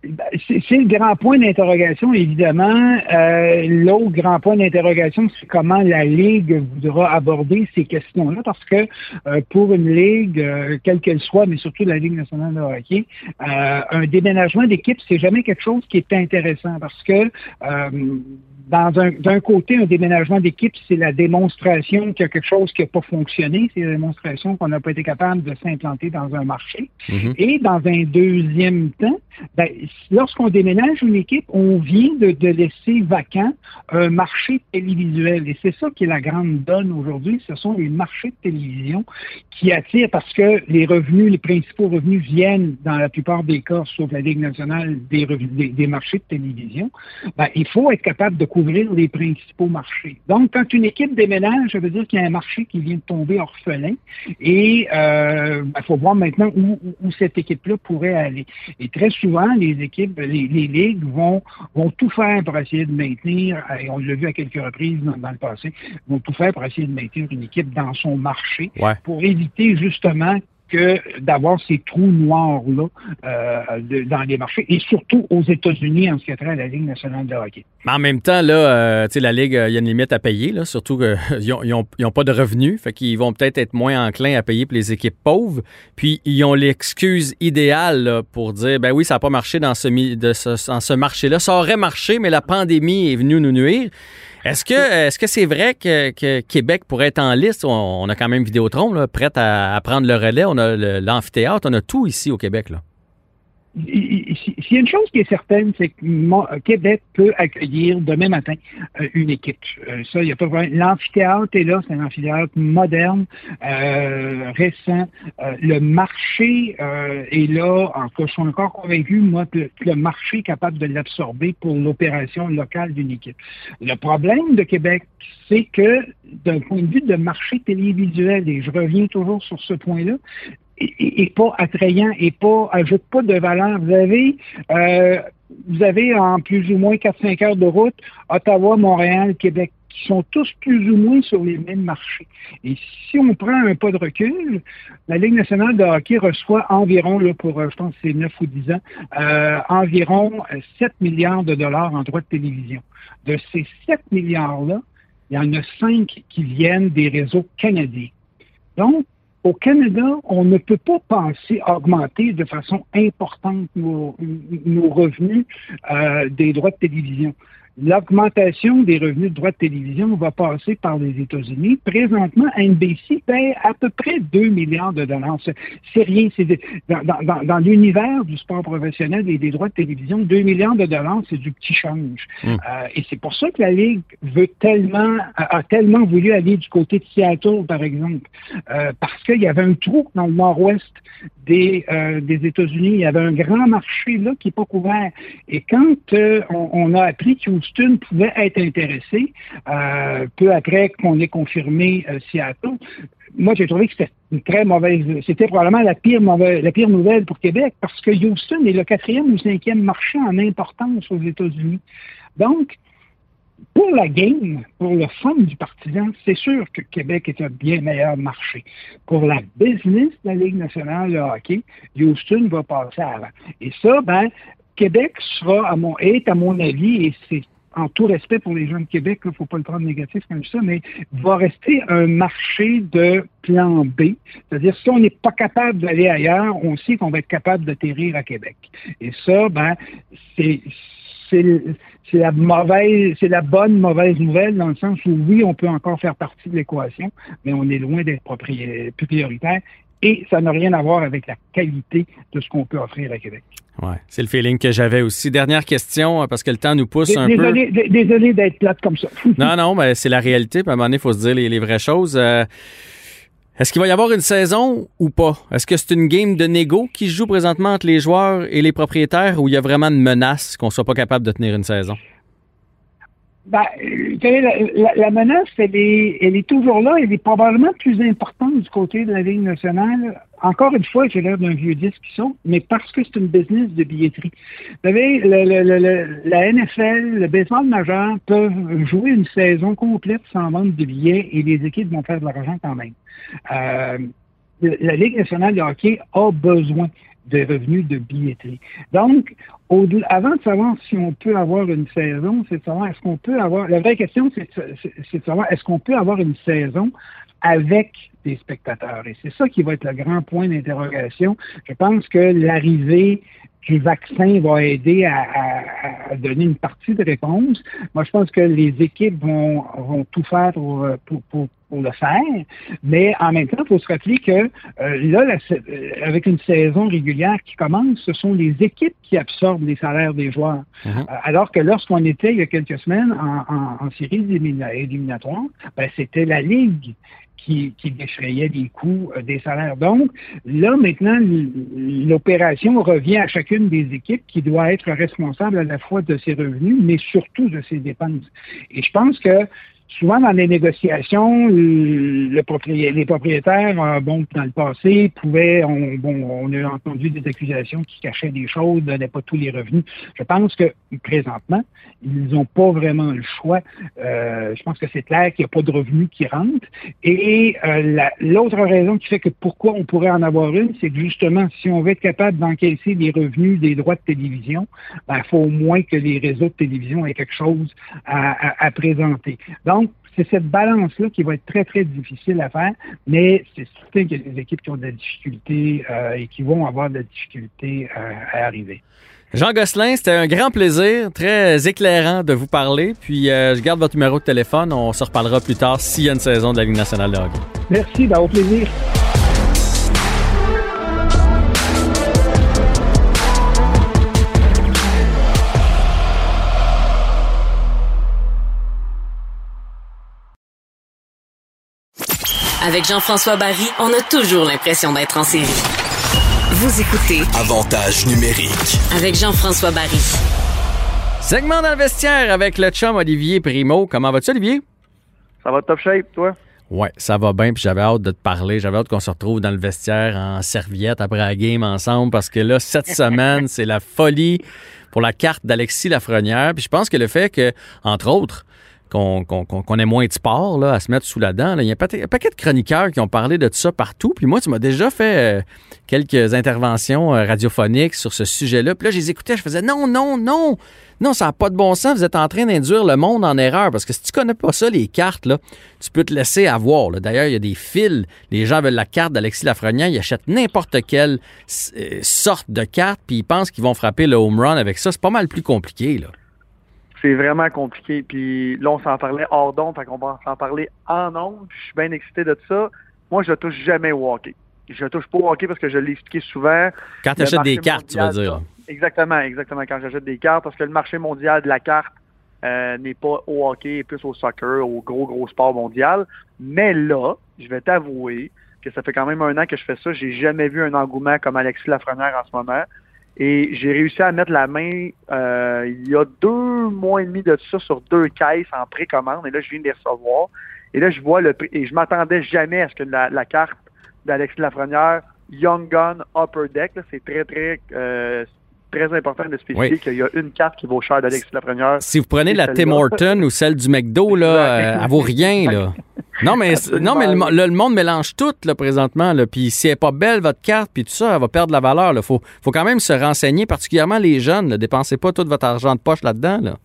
Ben, c'est le grand point d'interrogation, évidemment. Euh, L'autre grand point d'interrogation, c'est comment la Ligue voudra aborder ces questions-là, parce que euh, pour une Ligue, euh, quelle qu'elle soit, mais surtout la Ligue nationale de hockey, euh, un déménagement d'équipe, c'est jamais quelque chose qui est intéressant, parce que d'un côté, un déménagement d'équipe, c'est la démonstration qu'il y a quelque chose qui n'a pas fonctionné, c'est la démonstration qu'on n'a pas été capable de s'implanter dans un marché. Mm-hmm. Et dans un deuxième temps, ben, lorsqu'on déménage une équipe, on vient de, de, laisser vacant un marché télévisuel. Et c'est ça qui est la grande donne aujourd'hui. Ce sont les marchés de télévision qui attirent parce que les revenus, les principaux revenus viennent dans la plupart des cas, sauf la Ligue nationale, des, des, marchés de télévision. Ben, il faut être capable de couvrir les principaux marchés. Donc, quand une équipe déménage, ça veut dire qu'il y a un marché qui vient de tomber orphelin et euh, il faut voir maintenant où, où cette équipe-là pourrait aller. Et très souvent, les équipes, les, ligues vont, vont tout faire pour essayer de maintenir, et on l'a vu à quelques reprises dans, le passé, vont tout faire pour essayer de maintenir une équipe dans son marché pour éviter justement que d'avoir ces trous noirs-là euh, dans les marchés, et surtout aux États-Unis en ce qui a trait à la Ligue nationale de hockey. Mais en même temps, là, euh, la Ligue, il y a une limite à payer, là, surtout qu'ils n'ont pas de revenus, fait qu'ils vont peut-être être moins enclins à payer pour les équipes pauvres. Puis, ils ont l'excuse idéale pour dire, ben oui, ça n'a pas marché dans ce, ce marché-là. Ça aurait marché, mais la pandémie est venue nous nuire. Est-ce que est-ce que c'est vrai que, Québec pourrait être en liste? On, a quand même Vidéotron là, prête à, prendre le relais. On a l'amphithéâtre, on a tout ici au Québec. Là. S'il y a une chose qui est certaine, c'est que Québec peut accueillir demain matin euh, une équipe. Euh, ça, il a pas L'amphithéâtre est là, c'est un amphithéâtre moderne, euh, récent. le marché est là. En tout cas, je suis encore convaincu, moi, que le marché est capable de l'absorber pour l'opération locale d'une équipe. Le problème de Québec, c'est que d'un point de vue de marché télévisuel, et je reviens toujours sur ce point-là, et, pas attrayant et pas ajoute pas de valeur. Vous avez euh, vous avez en plus ou moins 4-5 heures de route Ottawa, Montréal, Québec qui sont tous plus ou moins sur les mêmes marchés. Et si on prend un pas de recul, la Ligue nationale de hockey reçoit environ, là, pour, euh, je pense c'est 9 ou 10 ans, euh, environ 7 milliards de dollars en droits de télévision. De ces 7 milliards-là, il y en a 5 qui viennent des réseaux canadiens. Donc, au Canada, on ne peut pas penser augmenter de façon importante nos, revenus euh, des droits de télévision. L'augmentation des revenus de droits de télévision va passer par les États-Unis. Présentement, NBC paie à peu près 2 milliards de dollars. C'est rien. C'est dans, l'univers du sport professionnel et des droits de télévision, 2 milliards de dollars, c'est du petit change. Hmm. Euh, et c'est pour ça que la Ligue veut tellement, a, tellement voulu aller du côté de Seattle, par exemple, euh, parce qu'il y avait un trou dans le nord-ouest des, euh, des États-Unis. Il y avait un grand marché là qui n'est pas couvert. Et quand on, on, a appris que Houston pouvait être intéressé, euh, peu après qu'on ait confirmé euh, Seattle. Moi, j'ai trouvé que c'était une très mauvaise, c'était probablement la pire mauvaise, la pire nouvelle pour Québec, parce que Houston est le quatrième ou cinquième marché en importance aux États-Unis. Donc, pour la game, pour le fun du partisan, c'est sûr que Québec est un bien meilleur marché. Pour la business de la Ligue nationale de hockey, Houston va passer avant. Et ça, ben, Québec sera à mon, est, à mon avis, et c'est en tout respect pour les gens de Québec, il ne faut pas le prendre négatif comme ça, mais va rester un marché de plan B. C'est-à-dire, si on n'est pas capable d'aller ailleurs, on sait qu'on va être capable d'atterrir à Québec. Et ça, ben, c'est c'est la mauvaise, c'est la bonne mauvaise nouvelle dans le sens où oui, on peut encore faire partie de l'équation, mais on est loin d'être prioritaire et ça n'a rien à voir avec la qualité de ce qu'on peut offrir à Québec. Ouais, c'est le feeling que j'avais aussi. Dernière question, parce que le temps nous pousse un peu. Désolé d'être plate comme ça. non, non, mais c'est la réalité. à un moment donné, il faut se dire les, vraies choses. Euh, est-ce qu'il va y avoir une saison ou pas? Est-ce que c'est une game de négo qui se joue présentement entre les joueurs et les propriétaires ou il y a vraiment une menace qu'on ne soit pas capable de tenir une saison? Ben, la, la, menace, elle est, elle est toujours là. Elle est probablement plus importante du côté de la Ligue nationale. Encore une fois, j'ai l'air d'un vieux disque qui mais parce que c'est une business de billetterie. Vous savez, la NFL, le baseball majeur peuvent jouer une saison complète sans vendre de billets et les équipes vont faire de l'argent quand même. Euh, la Ligue nationale de hockey a besoin de revenus de billetterie. Donc, avant de savoir si on peut avoir une saison, c'est de savoir est-ce qu'on peut avoir. La vraie question, c'est de savoir est-ce qu'on peut avoir une saison avec des spectateurs. Et c'est ça qui va être le grand point d'interrogation. Je pense que l'arrivée du vaccin va aider à, donner une partie de réponse. Moi, je pense que les équipes vont, vont tout faire pour, pour, pour le faire, mais en même temps, il faut se rappeler que euh, là, euh, avec une saison régulière qui commence, ce sont les équipes qui absorbent les salaires des joueurs. Uh-huh. Euh, alors que lorsqu'on était il y a quelques semaines en, en, série éliminatoire, ben, c'était la Ligue qui, qui, défrayait les coûts des salaires. Donc, là, maintenant, l'opération revient à chacune des équipes qui doit être responsable à la fois de ses revenus, mais surtout de ses dépenses. Et je pense que souvent dans les négociations, le les propriétaires, euh, bon, dans le passé, pouvaient, on, bon, on a entendu des accusations qui cachaient des choses, donnaient pas tous les revenus. Je pense que présentement, ils n'ont pas vraiment le choix. Euh, je pense que c'est clair qu'il n'y a pas de revenus qui rentrent. Et euh, l'autre raison qui fait que pourquoi on pourrait en avoir une, c'est que justement, si on veut être capable d'encaisser les revenus des droits de télévision, ben, il faut au moins que les réseaux de télévision aient quelque chose à, à présenter. Donc, donc, c'est cette balance-là qui va être très, très difficile à faire, mais c'est certain qu'il y a des équipes qui ont de la difficulté euh, et qui vont avoir de la difficulté euh, à arriver. Jean Gosselin, c'était un grand plaisir, très éclairant de vous parler. Puis euh, je garde votre numéro de téléphone. On se reparlera plus tard s'il y a une saison de la Ligue nationale de hockey. Merci, ben, au plaisir. Avec Jean-François Barry, on a toujours l'impression d'être en série. Vous écoutez Avantage numérique avec Jean-François Barry. Segment dans le vestiaire avec le chum Olivier Primo. Comment vas-tu, Olivier? Ça va top shape, toi? Ouais, ça va bien, puis j'avais hâte de te parler. J'avais hâte qu'on se retrouve dans le vestiaire en serviette après la game ensemble parce que là, cette semaine, c'est la folie pour la carte d'Alexis Lafrenière. Puis je pense que le fait que, entre autres, qu'on ait moins de sport là, à se mettre sous la dent. Il y a un paquet, de chroniqueurs qui ont parlé de ça partout. Puis moi, tu m'as déjà fait euh, quelques interventions euh, radiophoniques sur ce sujet-là. Puis là, je les écoutais, je faisais non, non, non, non, ça n'a pas de bon sens. Vous êtes en train d'induire le monde en erreur. Parce que si tu connais pas ça, les cartes, là, tu peux te laisser avoir. D'ailleurs, il y a des fils. Les gens veulent la carte d'Alexis Lafrenière. Ils achètent n'importe quelle euh, sorte de carte, puis ils pensent qu'ils vont frapper le home run avec ça. C'est pas mal plus compliqué. Là c'est vraiment compliqué. Puis là, on s'en parlait hors d'onde, fait qu'on va s'en parler en ondes. Je suis bien excité de ça. Moi, je ne touche jamais au hockey. Je ne touche pas au hockey parce que je l'ai expliqué souvent. Quand tu achètes des cartes, tu vas dire. Exactement, exactement. Quand j'achète des cartes, parce que le marché mondial de la carte euh, n'est pas au hockey, plus au soccer, au gros, gros sport mondial. Mais là, je vais t'avouer que ça fait quand même un an que je fais ça. J'ai jamais vu un engouement comme Alexis Lafrenière en ce moment. Et j'ai réussi à mettre la main euh, il y a deux mois et demi de ça sur deux caisses en précommande. Et là, je viens de les recevoir. Et là, je vois le prix. Et je m'attendais jamais à ce que la, carte d'Alexis Lafrenière, Young Gun Upper Deck, c'est très, très euh, très important de spécifier qu'il y a une carte qui vaut cher d'Alexis Lafrenière. Si vous prenez la Tim Horton ou celle du McDo, là, elle vaut rien, là. Non, mais, non, mais le, monde mélange tout, là, présentement, là. Puis si elle n'est pas belle, votre carte, puis tout ça, elle va perdre la valeur, Il faut, faut quand même se renseigner, particulièrement les jeunes, Ne Dépensez pas tout votre argent de poche là-dedans, là.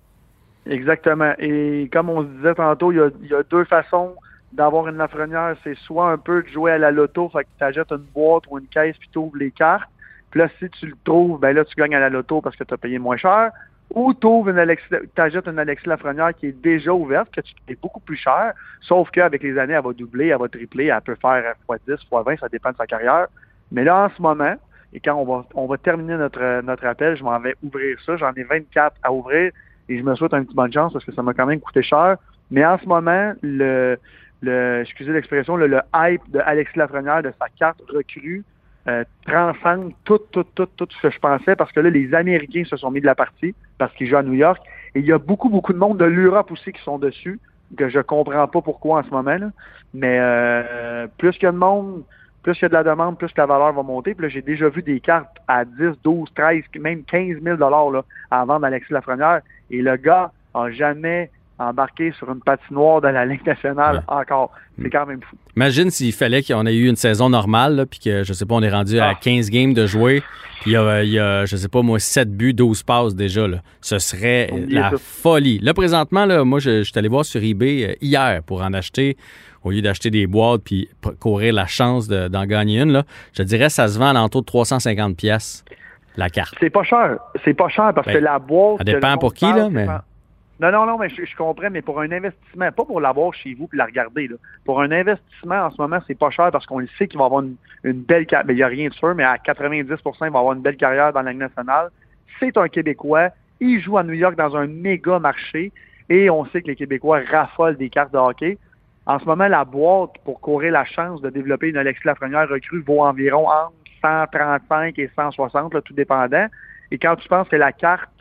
Exactement. Et comme on se disait tantôt, il y a, deux façons d'avoir une Lafrenière. C'est soit un peu de jouer à la loto, fait que tu achètes une boîte ou une caisse, puis tu ouvres les cartes puis là, si tu le trouves, ben là, tu gagnes à la loto parce que tu as payé moins cher. Ou tu ouvres une Alexis, t'ajoutes une Alexis Lafrenière qui est déjà ouverte, que tu beaucoup plus cher, sauf qu'avec les années, elle va doubler, elle va tripler, elle peut faire x10, x20, ça dépend de sa carrière. Mais là, en ce moment, et quand on va, on va terminer notre, notre appel, je m'en vais ouvrir ça. J'en ai 24 à ouvrir et je me souhaite un petit bonne chance parce que ça m'a quand même coûté cher. Mais en ce moment, le, le excusez l'expression, le, le, hype de Alexis Lafrenière, de sa carte recrue, euh, transcende tout, tout, tout, tout ce que je pensais parce que là, les Américains se sont mis de la partie parce qu'ils jouent à New York. Et il y a beaucoup, beaucoup de monde de l'Europe aussi qui sont dessus, que je comprends pas pourquoi en ce moment. Là. Mais euh, plus qu'il y a de monde, plus il y a de la demande, plus la valeur va monter. Puis là, j'ai déjà vu des cartes à 10, 12, 13, même 15 000 là, à vendre Alexis Lafrenière. Et le gars a jamais embarqué sur une patinoire de la Ligue nationale encore. C'est quand même fou. Imagine s'il fallait qu'on ait eu une saison normale, puis que, je sais pas, on est rendu à 15 ah. games de jouer, puis il y, a, il y a, je sais pas, moi, 7 buts, 12 passes déjà. Là. Ce serait la folie. Là, présentement, là, moi, je, je suis allé voir sur eBay euh, hier pour en acheter au lieu d'acheter des boîtes puis courir la chance d'en gagner une, là, je dirais ça se vend à l'entour de 350 pièces la carte. C'est pas cher. C'est pas cher parce ben, que la boîte... Ça dépend pour qui, là, mais... Non, non, non, mais je, comprends, mais pour un investissement, pas pour l'avoir chez vous et la regarder. Là. Pour un investissement, en ce moment, c'est pas cher parce qu'on le sait qu'il va avoir une, belle carrière. Il n'y a rien de sûr, mais à 90% il va avoir une belle carrière dans la nationale. C'est un Québécois. Il joue à New York dans un méga marché et on sait que les Québécois raffolent des cartes de hockey. En ce moment, la boîte pour courir la chance de développer une Alexis Lafrenière recrue vaut environ entre 135 et 160, là, tout dépendant. Et quand tu penses que la carte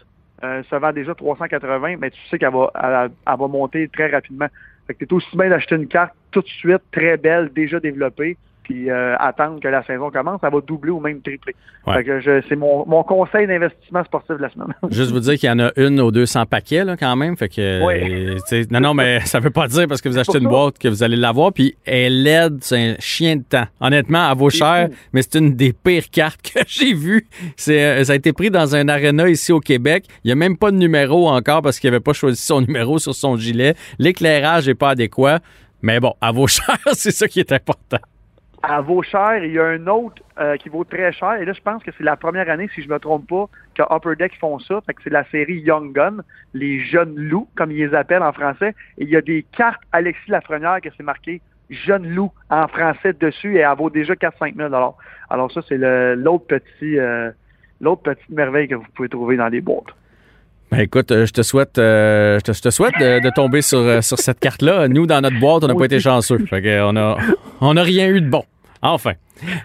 euh, ça vend déjà 380, mais tu sais qu'elle va, elle, va monter très rapidement. Fait que tu es aussi bien d'acheter une carte tout de suite, très belle, déjà développée, puis euh, attendre que la saison commence, ça va doubler ou même tripler. c'est mon, mon, conseil d'investissement sportif de la semaine. Juste vous dire qu'il y en a une aux 200 paquets là, quand même. Fait que, euh, non, non, mais ça veut pas dire parce que vous achetez une boîte que vous allez l'avoir. Puis elle aide, c'est un chien de temps. Honnêtement, à vos cher, mais c'est une des pires cartes que j'ai vues. C'est, euh, ça a été pris dans un aréna ici au Québec. Il n'y a même pas de numéro encore parce qu'il n'avait pas choisi son numéro sur son gilet. L'éclairage n'est pas adéquat. Mais bon, à vos chers, c'est ça qui est important elle vaut cher. Il y a un autre euh, qui vaut très cher. Et là, je pense que c'est la première année, si je ne me trompe pas, que Upper Deck font ça. Fait que c'est la série Young Gun, les jeunes loups, comme ils les appellent en français. Et il y a des cartes Alexis Lafrenière que c'est marqué jeune loup en français dessus et elle vaut déjà 4-5 000 Alors ça, c'est l'autre petit, euh, l'autre petite merveille que vous pouvez trouver dans les boîtes. Ben écoute, euh, je te souhaite, je, te, souhaite de, tomber sur, sur cette carte-là. Nous, dans notre boîte, on n'a pas été chanceux. Fait on a, on n'a rien eu de bon. Enfin.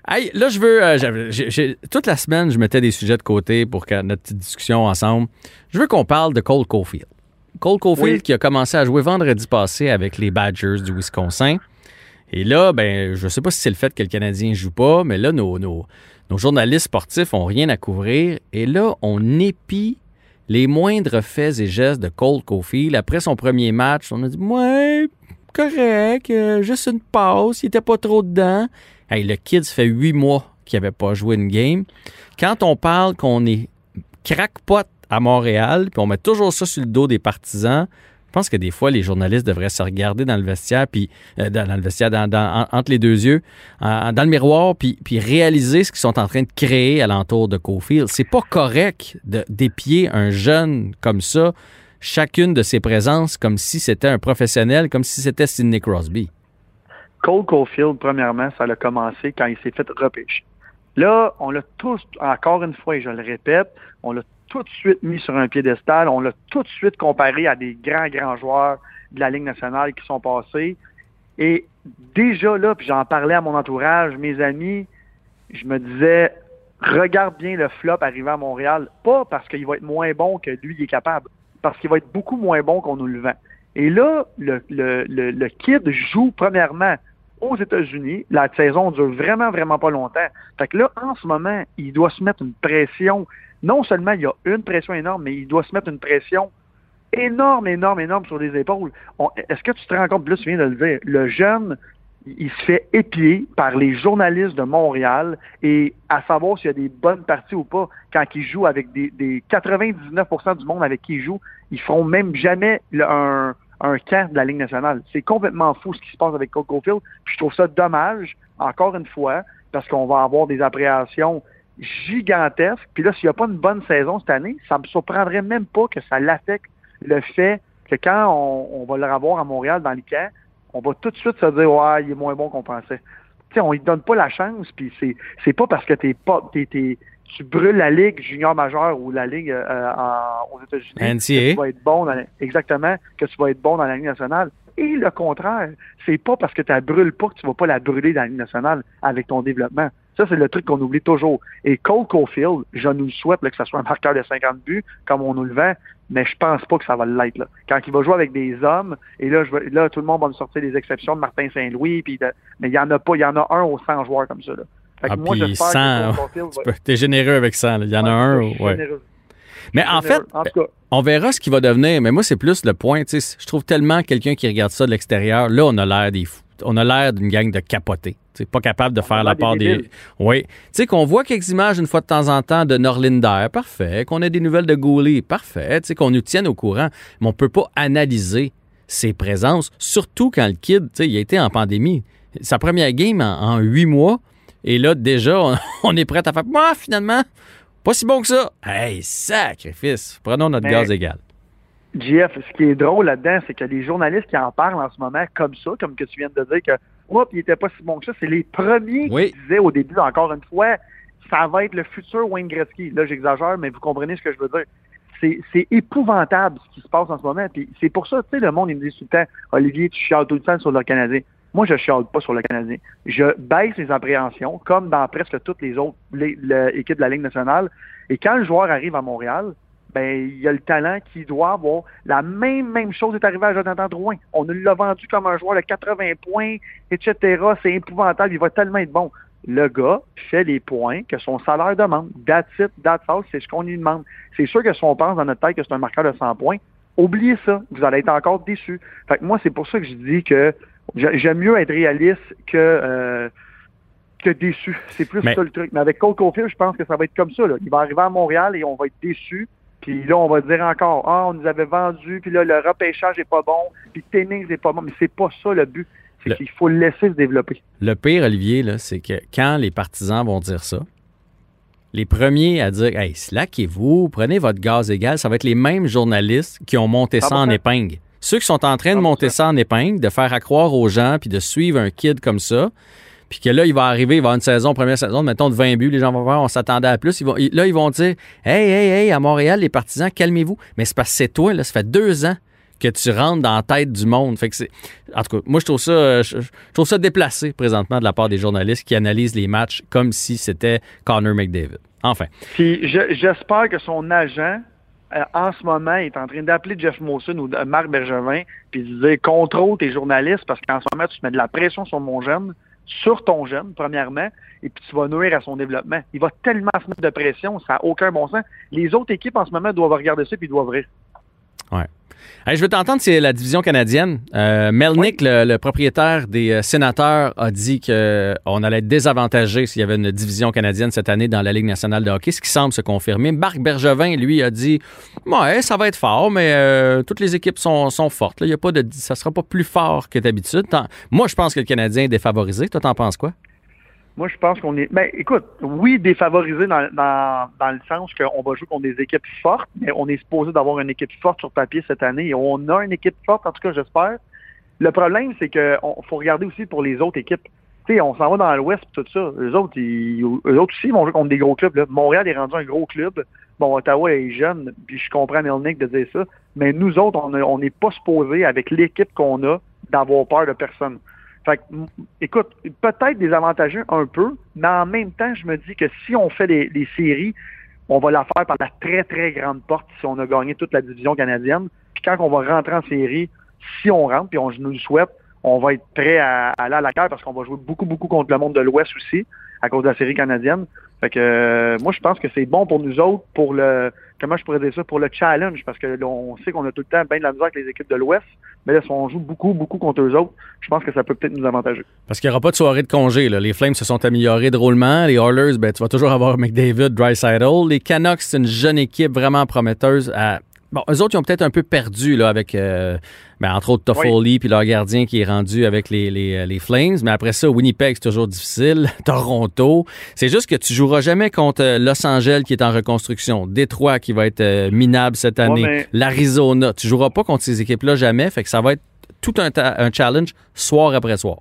Hey, là, je veux. Euh, toute la semaine, je mettais des sujets de côté pour que notre petite discussion ensemble. Je veux qu'on parle de Cole Caulfield. Cole Caulfield qui a commencé à jouer vendredi passé avec les Badgers du Wisconsin. Et là, ben, je sais pas si c'est le fait que le Canadien joue pas, mais là, nos, nos, nos journalistes sportifs ont rien à couvrir. Et là, on épie les moindres faits et gestes de Cole Caulfield. Après son premier match, on a dit, ouais, correct, euh, juste une passe, il était pas trop dedans. Hey, le kid, ça fait huit mois qu'il n'avait pas joué une game. Quand on parle qu'on est crackpot à Montréal, puis on met toujours ça sur le dos des partisans, je pense que des fois, les journalistes devraient se regarder dans le vestiaire, puis euh, dans, le vestiaire, entre les deux yeux, dans le miroir, puis, puis réaliser ce qu'ils sont en train de créer alentour de Cofield. C'est pas correct d'épier un jeune comme ça, chacune de ses présences, comme si c'était un professionnel, comme si c'était Sidney Crosby. Cole Caulfield, premièrement, ça a commencé quand il s'est fait repêcher. Là, on l'a tous, encore une fois, et je le répète, on l'a tout de suite mis sur un piédestal, on l'a tout de suite comparé à des grands, grands joueurs de la Ligue nationale qui sont passés. Et déjà là, puis j'en parlais à mon entourage, mes amis, je me disais, regarde bien le flop arriver à Montréal, pas parce qu'il va être moins bon que lui il est capable, parce qu'il va être beaucoup moins bon qu'on nous le vend. Et là, le, le, le, kid joue premièrement aux États-Unis. La saison dure vraiment, vraiment pas longtemps. Fait que là, en ce moment, il doit se mettre une pression. Non seulement il y a une pression énorme, mais il doit se mettre une pression énorme, énorme, énorme sur les épaules. Est-ce que tu te rends compte, plus tu viens de le dire, le jeune, il se fait épier par les journalistes de Montréal et à savoir s'il y a des bonnes parties ou pas quand il joue avec des, des 99% du monde avec qui il joue, ils feront même jamais un, un camp de la Ligue nationale. C'est complètement fou ce qui se passe avec Coco Field. Puis je trouve ça dommage, encore une fois, parce qu'on va avoir des appréhensions gigantesque. Puis là, s'il n'y a pas une bonne saison cette année, ça me surprendrait même pas que ça l'affecte le fait que quand on, va le revoir à Montréal dans l'ICA, on va tout de suite se dire Ouais, il est moins bon qu'on pensait. sais, on ne donne pas la chance, puis c'est, c'est pas parce que t'es pas, t'es, tu brûles la ligue junior majeure ou la ligue euh, aux États-Unis que tu vas être bon dans, exactement que tu vas être bon dans la ligue nationale. Et le contraire, c'est pas parce que tu la brûles pas que tu vas pas la brûler dans la ligue nationale avec ton développement. Ça, c'est le truc qu'on oublie toujours. Et Cole Caulfield, je nous souhaite que ce soit un marqueur de 50 buts, comme on nous le vend, mais je pense pas que ça va l'être. Quand il va jouer avec des hommes, et là, je là, tout le monde va me sortir des exceptions de Martin Saint-Louis, puis mais il y en a pas, il y en a un aux 100 joueurs comme ça. Là. Fait que ah, moi, puis 100, tu es généreux avec ça. Il y en a un. Ouais. Mais en fait, on verra ce qui va devenir. Mais moi, c'est plus le point. Je trouve tellement quelqu'un qui regarde ça de l'extérieur. Là, on a l'air des fous. On a l'air d'une gang de capotés. pas capable de faire la part des. Oui. Tu sais, qu'on voit quelques images une fois de temps en temps de Norlinder, parfait. Qu'on ait des nouvelles de Gouli, parfait. Tu sais, qu'on nous tienne au courant. Mais on peut pas analyser ses présences, surtout quand le kid, tu sais, il a été en pandémie. Sa première game en huit mois, et là, déjà, on, est prêt à faire. Moi, finalement, pas si bon que ça. Hey, sacrifice. Prenons notre gaz égal. JF, ce qui est drôle là-dedans, c'est que les journalistes qui en parlent en ce moment comme ça, comme que tu viens de dire que Oups, il était pas si bon que ça, c'est les premiers qui disaient au début, encore une fois, ça va être le futur Wayne Gretzky. Là, j'exagère, mais vous comprenez ce que je veux dire. C'est épouvantable ce qui se passe en ce moment. Puis c'est pour ça, tu sais, le monde, il me dit tout le temps, Olivier, tu chiales tout le temps sur le Canadien. Moi, je chiale pas sur le Canadien. Je baisse les appréhensions, comme dans presque toutes les autres équipes de la Ligue nationale. Et quand le joueur arrive à Montréal, ben, il y a le talent qui doit avoir. La même, même chose est arrivée à Jonathan Drouin. On l'a vendu comme un joueur de 80 points, etc. C'est épouvantable. Il va tellement être bon. Le gars fait les points que son salaire demande. That's it, that's all, c'est ce qu'on lui demande. C'est sûr que si on pense dans notre tête que c'est un marqueur de 100 points, oubliez ça. Vous allez être encore déçu. Fait que moi, c'est pour ça que je dis que J'aime mieux être réaliste que, euh, que déçu. C'est plus ça le truc. Mais avec Cole Caulfield, je pense que ça va être comme ça. Il va arriver à Montréal et on va être déçu. Puis là, on va dire encore, ah, on nous avait vendu, puis là, le repêchage n'est pas bon, puis Tennis n'est pas bon. Mais c'est pas ça le but. C'est qu'il faut le laisser se développer. Le pire, Olivier, c'est que quand les partisans vont dire ça, les premiers à dire Hey, slackez-vous, prenez votre gaz égal, ça va être les mêmes journalistes qui ont monté ça en épingle. Ceux qui sont en train de monter ça en épingle, de faire accroire aux gens, puis de suivre un kid comme ça, puis que là, il va arriver, il va avoir une saison, première saison, mettons de 20 buts, les gens vont voir, on s'attendait à plus. Ils vont, là, ils vont dire Hey, hey, hey, à Montréal, les partisans, calmez-vous. Mais c'est parce que c'est toi, là, ça fait deux ans que tu rentres dans la tête du monde. Fait que c'est. En tout cas, moi, je trouve ça, je, trouve ça déplacé présentement de la part des journalistes qui analysent les matchs comme si c'était Connor McDavid. Enfin. Puis j'espère que son agent euh, en ce moment, il est en train d'appeler Jeff Mawson ou Marc Bergevin, puis de dire contrôle tes journalistes parce qu'en ce moment, tu mets de la pression sur mon jeune, sur ton jeune, premièrement, et puis tu vas nuire à son développement. Il va tellement se mettre de pression, ça n'a aucun bon sens. Les autres équipes en ce moment doivent regarder ça puis doivent rire. Ouais je veux t'entendre, c'est la division canadienne. Euh, Melnick, le, propriétaire des euh, sénateurs, a dit qu'on euh, allait être désavantagé s'il y avait une division canadienne cette année dans la Ligue nationale de hockey, ce qui semble se confirmer. Marc Bergevin, lui, a dit Ouais, ça va être fort, mais toutes les équipes sont, fortes. Il y a pas de, ça sera pas plus fort que d'habitude. Moi, je pense que le Canadien est défavorisé. Toi, t'en penses quoi? Moi, je pense qu'on est. Ben, écoute, oui, défavorisé dans, le sens qu'on va jouer contre des équipes fortes, mais on est supposé d'avoir une équipe forte sur papier cette année on a une équipe forte, en tout cas, j'espère. Le problème, c'est qu'il faut regarder aussi pour les autres équipes. Sais, on s'en va dans l'Ouest tout ça. Les autres, eux autres aussi vont jouer contre des gros clubs. Montréal est rendu un gros club. Bon, Ottawa est jeune, puis je comprends Melnick de dire ça. Mais nous autres, on n'est pas supposé, avec l'équipe qu'on a, d'avoir peur de personne. Fait écoute, peut-être désavantageux un peu, mais en même temps, je me dis que si on fait les, séries, on va la faire par la très, très grande porte si on a gagné toute la division canadienne. Puis quand on va rentrer en série, si on rentre, puis on nous le souhaite, on va être prêt à, aller à la carte parce qu'on va jouer beaucoup, beaucoup contre le monde de l'Ouest aussi, à cause de la série canadienne. Fait que euh, moi, je pense que c'est bon pour nous autres, pour le comment je pourrais dire ça, pour le challenge, parce que on sait qu'on a tout le temps bien de la misère avec les équipes de l'Ouest, mais là, si on joue beaucoup, beaucoup contre eux autres, je pense que ça peut peut-être nous avantager. Parce qu'il n'y aura pas de soirée de congé. Là. Les Flames se sont améliorés drôlement. Les Oilers, ben, tu vas toujours avoir McDavid, Dreisaitl. Les Canucks, c'est une jeune équipe vraiment prometteuse à bon, eux autres, ils ont peut-être un peu perdu là, avec, euh, ben, entre autres, Toffoli puis leur gardien qui est rendu avec les, les, les, Flames. Mais après ça, Winnipeg, c'est toujours difficile. Toronto. C'est juste que tu joueras jamais contre Los Angeles qui est en reconstruction. Détroit qui va être minable cette année. L'Arizona. Tu joueras pas contre ces équipes-là jamais. Fait que ça va être tout un, un challenge soir après soir.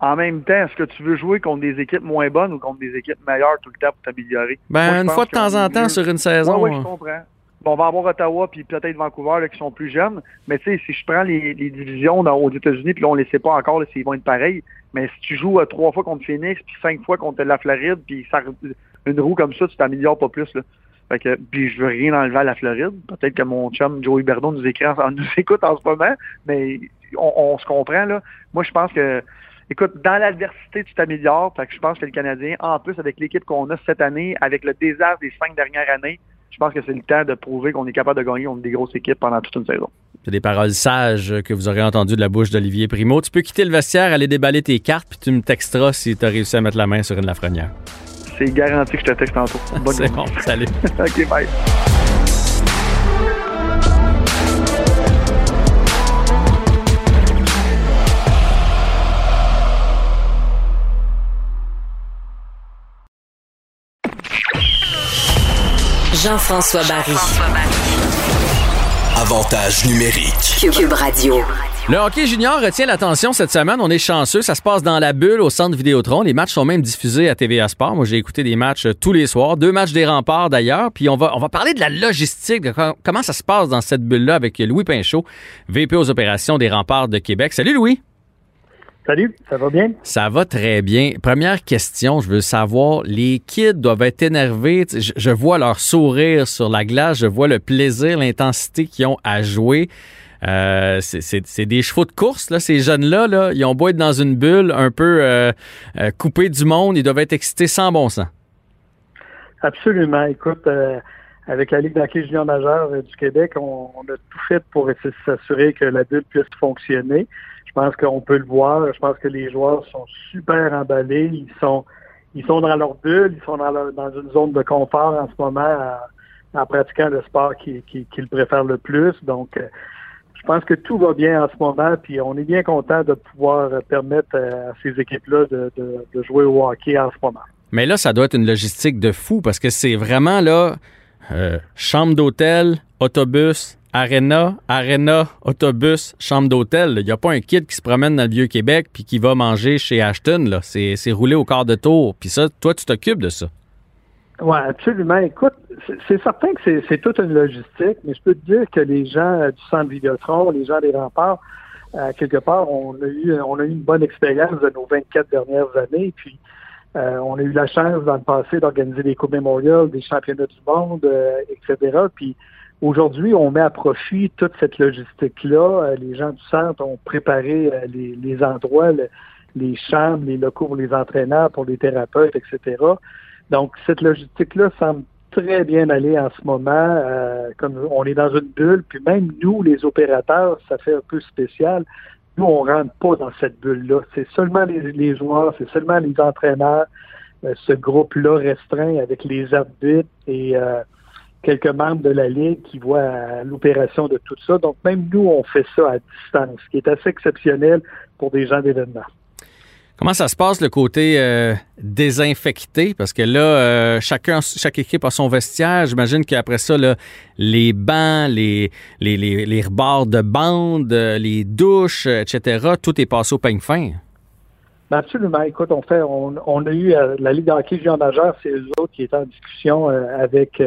En même temps, est-ce que tu veux jouer contre des équipes moins bonnes ou contre des équipes meilleures tout le temps pour t'améliorer? Ben, une fois de temps en temps sur une saison. Oui, je comprends. Bon, on va avoir Ottawa puis peut-être Vancouver là, qui sont plus jeunes. Mais tu sais, si je prends les, divisions aux États-Unis, puis là, on ne les sait pas encore s'ils vont être pareils. Mais si tu joues euh, trois fois contre Phoenix, puis cinq fois contre la Floride, puis une roue comme ça, tu t'améliores pas plus. Là. Fait que, puis je veux rien enlever à la Floride. Peut-être que mon chum Joey Berdon nous écrit, nous écoute en ce moment, mais on, on se comprend là. Moi, je pense que écoute, dans l'adversité, tu t'améliores. Fait que je pense que le Canadien, en plus, avec l'équipe qu'on a cette année, avec le désastre des cinq dernières années, je pense que c'est le temps de prouver qu'on est capable de gagner contre des grosses équipes pendant toute une saison. C'est des paroles sages que vous aurez entendues de la bouche d'Olivier Primo. Tu peux quitter le vestiaire, aller déballer tes cartes, puis tu me texteras si tu as réussi à mettre la main sur une Lafrenière. C'est garanti que je te texte tantôt. c'est bon, salut. OK, bye. Jean-François Barry. Avantage numérique. Cube Radio. Le hockey junior retient l'attention cette semaine. On est chanceux. Ça se passe dans la bulle au centre Vidéotron. Les matchs sont même diffusés à TVA Sport. Moi, j'ai écouté des matchs euh, tous les soirs. Deux matchs des remparts d'ailleurs. Puis on va, on va parler de la logistique, de comment ça se passe dans cette bulle-là avec Louis Pinchot, VP aux opérations des remparts de Québec. Salut Louis. Salut, ça va bien? Ça va très bien. Première question, je veux savoir, les kids doivent être énervés. Je, vois leur sourire sur la glace, je vois le plaisir, l'intensité qu'ils ont à jouer. Euh, c'est des chevaux de course, là, ces jeunes-là. Là, ils ont beau être dans une bulle un peu euh, euh, coupée du monde, ils doivent être excités sans bon sens. Absolument. Écoute, avec la Ligue d'hockey junior majeur du Québec, on, on, a tout fait pour s'assurer que la bulle puisse fonctionner. Je pense qu'on peut le voir. Je pense que les joueurs sont super emballés. Ils sont, ils sont dans leur bulle. Ils sont dans, dans une zone de confort en ce moment en, pratiquant le sport qu'ils préfèrent le plus. Donc, euh, je pense que tout va bien en ce moment, puis on est bien content de pouvoir permettre à ces équipes-là de, jouer au hockey en ce moment. Mais là, ça doit être une logistique de fou parce que c'est vraiment là euh, chambre d'hôtel, autobus, Arena, Arena, autobus, chambre d'hôtel. Il n'y a pas un kid qui se promène dans le Vieux-Québec puis qui va manger chez Ashton. C'est roulé au quart de tour. Puis ça, toi, tu t'occupes de ça? Oui, absolument. Écoute, c'est certain que c'est toute une logistique, mais je peux te dire que les gens du centre Vidéotron, les gens des remparts, euh, quelque part, on a eu on a eu une bonne expérience de nos 24 dernières années. Puis euh, on a eu la chance dans le passé d'organiser des coupes mémoriales, des championnats du monde, euh, etc. Puis Aujourd'hui, on met à profit toute cette logistique-là. Euh, les gens du centre ont préparé euh, les, endroits, les chambres, les locaux pour les entraîneurs, pour les thérapeutes, etc. Donc, cette logistique-là semble très bien aller en ce moment. Euh, comme on est dans une bulle, puis même nous, les opérateurs, ça fait un peu spécial. Nous, on rentre pas dans cette bulle-là. C'est seulement les, joueurs, c'est seulement les entraîneurs, ce groupe-là restreint avec les arbitres et quelques membres de la Ligue qui voient l'opération de tout ça. Donc, même nous, on fait ça à distance, ce qui est assez exceptionnel pour des gens d'événements. Comment ça se passe le côté euh, désinfecté? Parce que là, euh, chacun, chaque équipe a son vestiaire. J'imagine qu'après ça, les bancs, les, les, les, rebords de bande, les douches, etc., tout est passé au peigne fin. Ben, absolument. Écoute, on fait, on, a eu euh, la Ligue d'hockey junior majeur, c'est eux autres qui étaient en discussion avec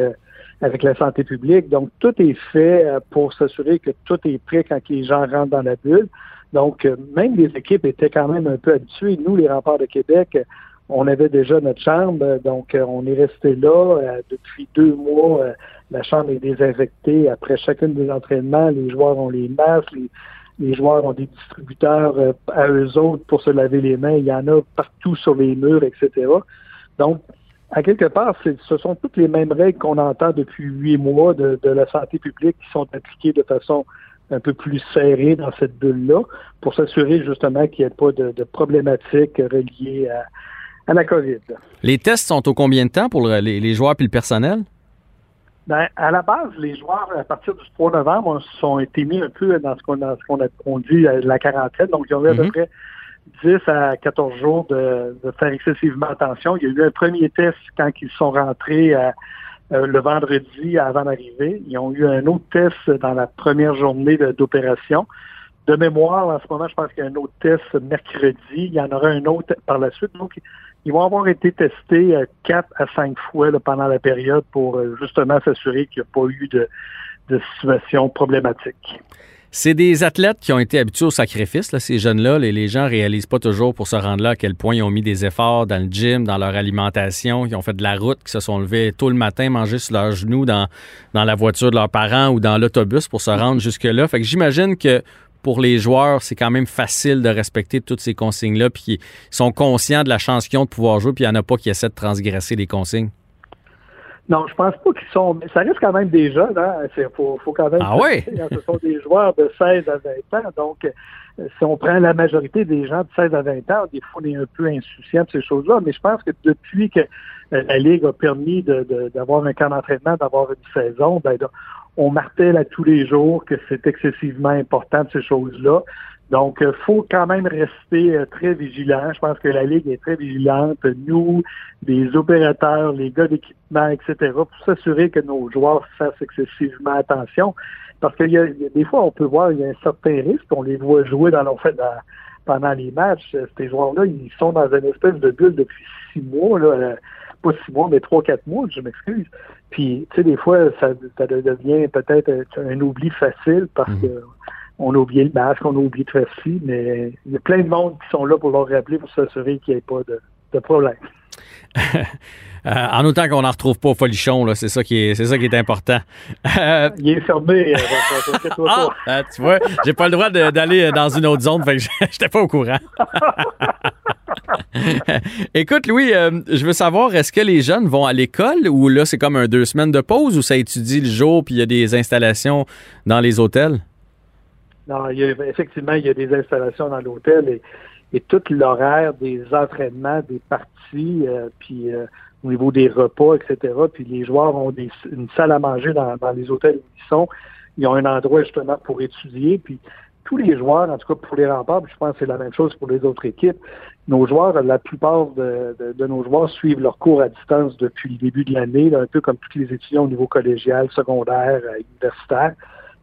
avec la santé publique. Donc, tout est fait euh, pour s'assurer que tout est prêt quand les gens rentrent dans la bulle. Donc, euh, même les équipes étaient quand même un peu habituées. Nous, les remparts de Québec, on avait déjà notre chambre, donc euh, on est resté là depuis deux mois. La chambre est désinfectée après chacun des entraînements. Les joueurs ont les masques, les, les joueurs ont des distributeurs à eux autres pour se laver les mains. Il y en a partout sur les murs, etc. Donc, à quelque part, ce sont toutes les mêmes règles qu'on entend depuis huit mois de, la santé publique qui sont appliquées de façon un peu plus serrée dans cette bulle-là pour s'assurer justement qu'il n'y ait pas de, problématiques reliées à, la COVID. Les tests sont au combien de temps pour les, joueurs et le personnel? Ben, à la base, les joueurs, à partir du 3 novembre, ont été mis un peu dans ce qu'on a, on dit euh, la quarantaine. Donc, ils ont eu à peu Mhm. près 10 à 14 jours de, de faire excessivement attention. Il y a eu un premier test quand ils sont rentrés euh, euh, le vendredi avant d'arriver. Ils ont eu un autre test dans la première journée d'opération. De mémoire, en ce moment, je pense qu'il y a un autre test mercredi. Il y en aura un autre par la suite. Donc, ils vont avoir été testés euh, quatre à cinq fois pendant la période pour justement s'assurer qu'il n'y a pas eu de, de situation problématique. C'est des athlètes qui ont été habitués au sacrifice, là, ces jeunes-là. Les, les gens réalisent pas toujours pour se rendre là à quel point ils ont mis des efforts dans le gym, dans leur alimentation, ils ont fait de la route, qui se sont levés tôt le matin, manger sur leurs genoux dans, dans la voiture de leurs parents ou dans l'autobus pour se rendre jusque-là. Fait que j'imagine que pour les joueurs, c'est quand même facile de respecter toutes ces consignes-là, puis ils sont conscients de la chance qu'ils ont de pouvoir jouer, puis il n'y en a pas qui essaient de transgresser les consignes. Non, je pense pas qu'ils sont. Mais ça reste quand même des jeunes, hein. Il faut, faut quand même. Ah ouais? Ce sont des joueurs de 16 à 20 ans. Donc, euh, si on prend la majorité des gens de 16 à 20 ans, des fois, on est un peu insouciant de ces choses-là. Mais je pense que depuis que euh, la Ligue a permis d'avoir un camp d'entraînement, d'avoir une saison, ben, on martèle à tous les jours que c'est excessivement important de ces choses-là. Donc, il faut quand même rester euh, très vigilant. Je pense que la Ligue est très vigilante. Nous, les opérateurs, les gars d'équipement, etc., pour s'assurer que nos joueurs fassent excessivement attention. Parce qu'il y, a il y a des fois, on peut voir, il y a un certain risque. On les voit jouer dans, en fait, dans- pendant les matchs. Euh, Ces joueurs-là, ils sont dans une espèce de bulle depuis six mois, là, euh, pas six mois, mais trois, quatre mois, je m'excuse. Puis, tu sais, des fois, ça, ça devient peut-être un, un oubli facile parce Mhm. que on a oublié le masque, on a oublié de faire ci, mais il y a plein de monde qui sont là pour leur rappeler, pour s'assurer qu'il n'y ait pas de, de problème. Euh, en autant qu'on n'en retrouve pas au folichon, là, c'est ça qui est, c'est ça qui est important. Euh, Il est fermé. euh, Ah, euh, tu vois, j'ai pas le droit d'aller dans une autre zone, fait que j'étais pas au courant. Écoute, Louis, je veux savoir, est-ce que les jeunes vont à l'école ou là, c'est comme un deux semaines de pause ou ça étudie le jour puis il y a des installations dans les hôtels? Non, il y a, effectivement, il y a des installations dans l'hôtel et, et tout l'horaire des entraînements, des parties, euh, puis euh, au niveau des repas, etc. Puis les joueurs ont des, une salle à manger dans, dans les hôtels où ils sont. Ils ont un endroit justement pour étudier. Puis tous les joueurs, en tout cas pour les remparts, puis je pense que c'est la même chose pour les autres équipes. Nos joueurs, la plupart de, de- de nos joueurs suivent leurs cours à distance depuis le début de l'année, un peu comme tous les étudiants au niveau collégial, secondaire, euh, universitaire.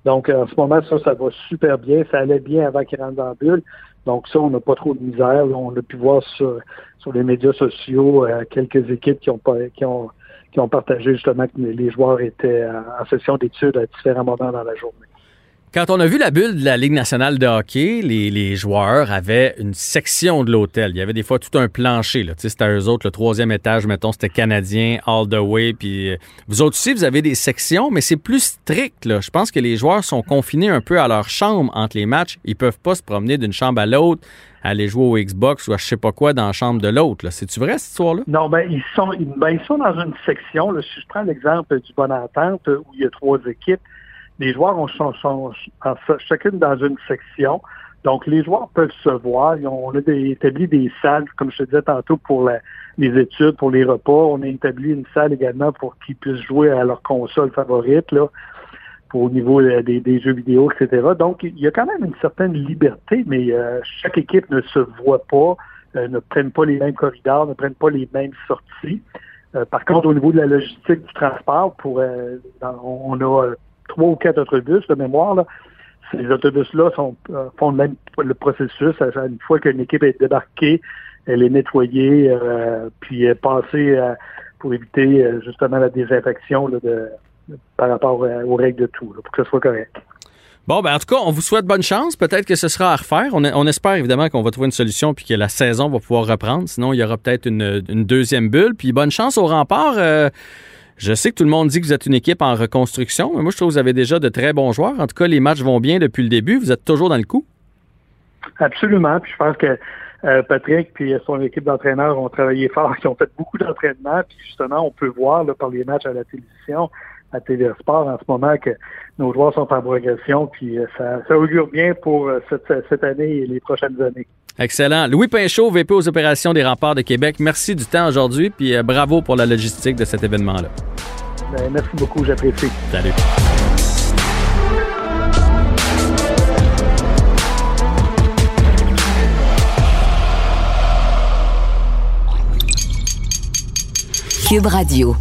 Donc, euh, en ce moment, ça, ça va super bien. Ça allait bien avant qu'ils rentrent dans la bulle. Donc, ça, on n'a pas trop de misère. On a pu voir sur, sur les médias sociaux euh, quelques équipes qui ont, qui, ont, qui ont partagé justement que les joueurs étaient en en session d'études à différents moments dans la journée. Quand on a vu la bulle de la Ligue nationale de hockey, les, joueurs avaient une section de l'hôtel. Il y avait des fois tout un plancher. C'était eux autres, le troisième étage, mettons, c'était canadien, all the way. Puis euh, vous autres aussi, vous avez des sections, mais c'est plus strict. Je pense que les joueurs sont confinés un peu à leur chambre entre les matchs. Ils peuvent pas se promener d'une chambre à l'autre, aller jouer au Xbox ou à je sais pas quoi dans la chambre de l'autre. C'est-tu vrai, cette histoire-là? Non, ben ils sont ils, ben, sont dans une section. Si je prends l'exemple du Bonne Entente, où il y a trois équipes, les joueurs ont- sont, sont en- chacune dans une section. Donc, les joueurs peuvent se voir. On a des- établi des salles, comme je te disais tantôt, pour la- les études, pour les repas. On a établi une salle également pour qu'ils puissent jouer à leur console favorite, là, pour au niveau euh, des, des jeux vidéo, etc. Donc, il y a quand même une certaine liberté, mais euh, chaque équipe ne se voit pas, euh, ne prennent pas les mêmes corridors, ne prennent pas les mêmes sorties. Euh, par contre, au niveau de la logistique du transport, pour on a trois ou quatre autobus de mémoire. Là. Ces autobus-là euh, font le même le processus. Une fois qu'une équipe est débarquée, elle est nettoyée, euh, puis est passée euh, pour éviter euh, justement la désinfection par rapport aux règles de tout, pour que ce soit correct. Bon, ben en tout cas, on vous souhaite bonne chance. Peut-être que ce sera à refaire. On, espère évidemment qu'on va trouver une solution puis que la saison va pouvoir reprendre. Sinon, il y aura peut-être une, deuxième bulle. Puis bonne chance au rempart. Je sais que tout le monde dit que vous êtes une équipe en reconstruction, mais moi, je trouve que vous avez déjà de très bons joueurs. En tout cas, les matchs vont bien depuis le début. Vous êtes toujours dans le coup. Absolument. Puis je pense que euh, Patrick puis son équipe d'entraîneurs ont travaillé fort, ils ont fait beaucoup d'entraînement. Puis justement, on peut voir là, par les matchs à la télévision, à TV Sport en ce moment que nos joueurs sont en progression. Puis euh, ça, ça augure bien pour euh, cette, cette année et les prochaines années. Excellent. Louis Pinchot, VP aux opérations des remparts de Québec, merci du temps aujourd'hui, puis euh, bravo pour la logistique de cet événement-là. Ben, merci beaucoup, j'apprécie. Salut. Cube Radio.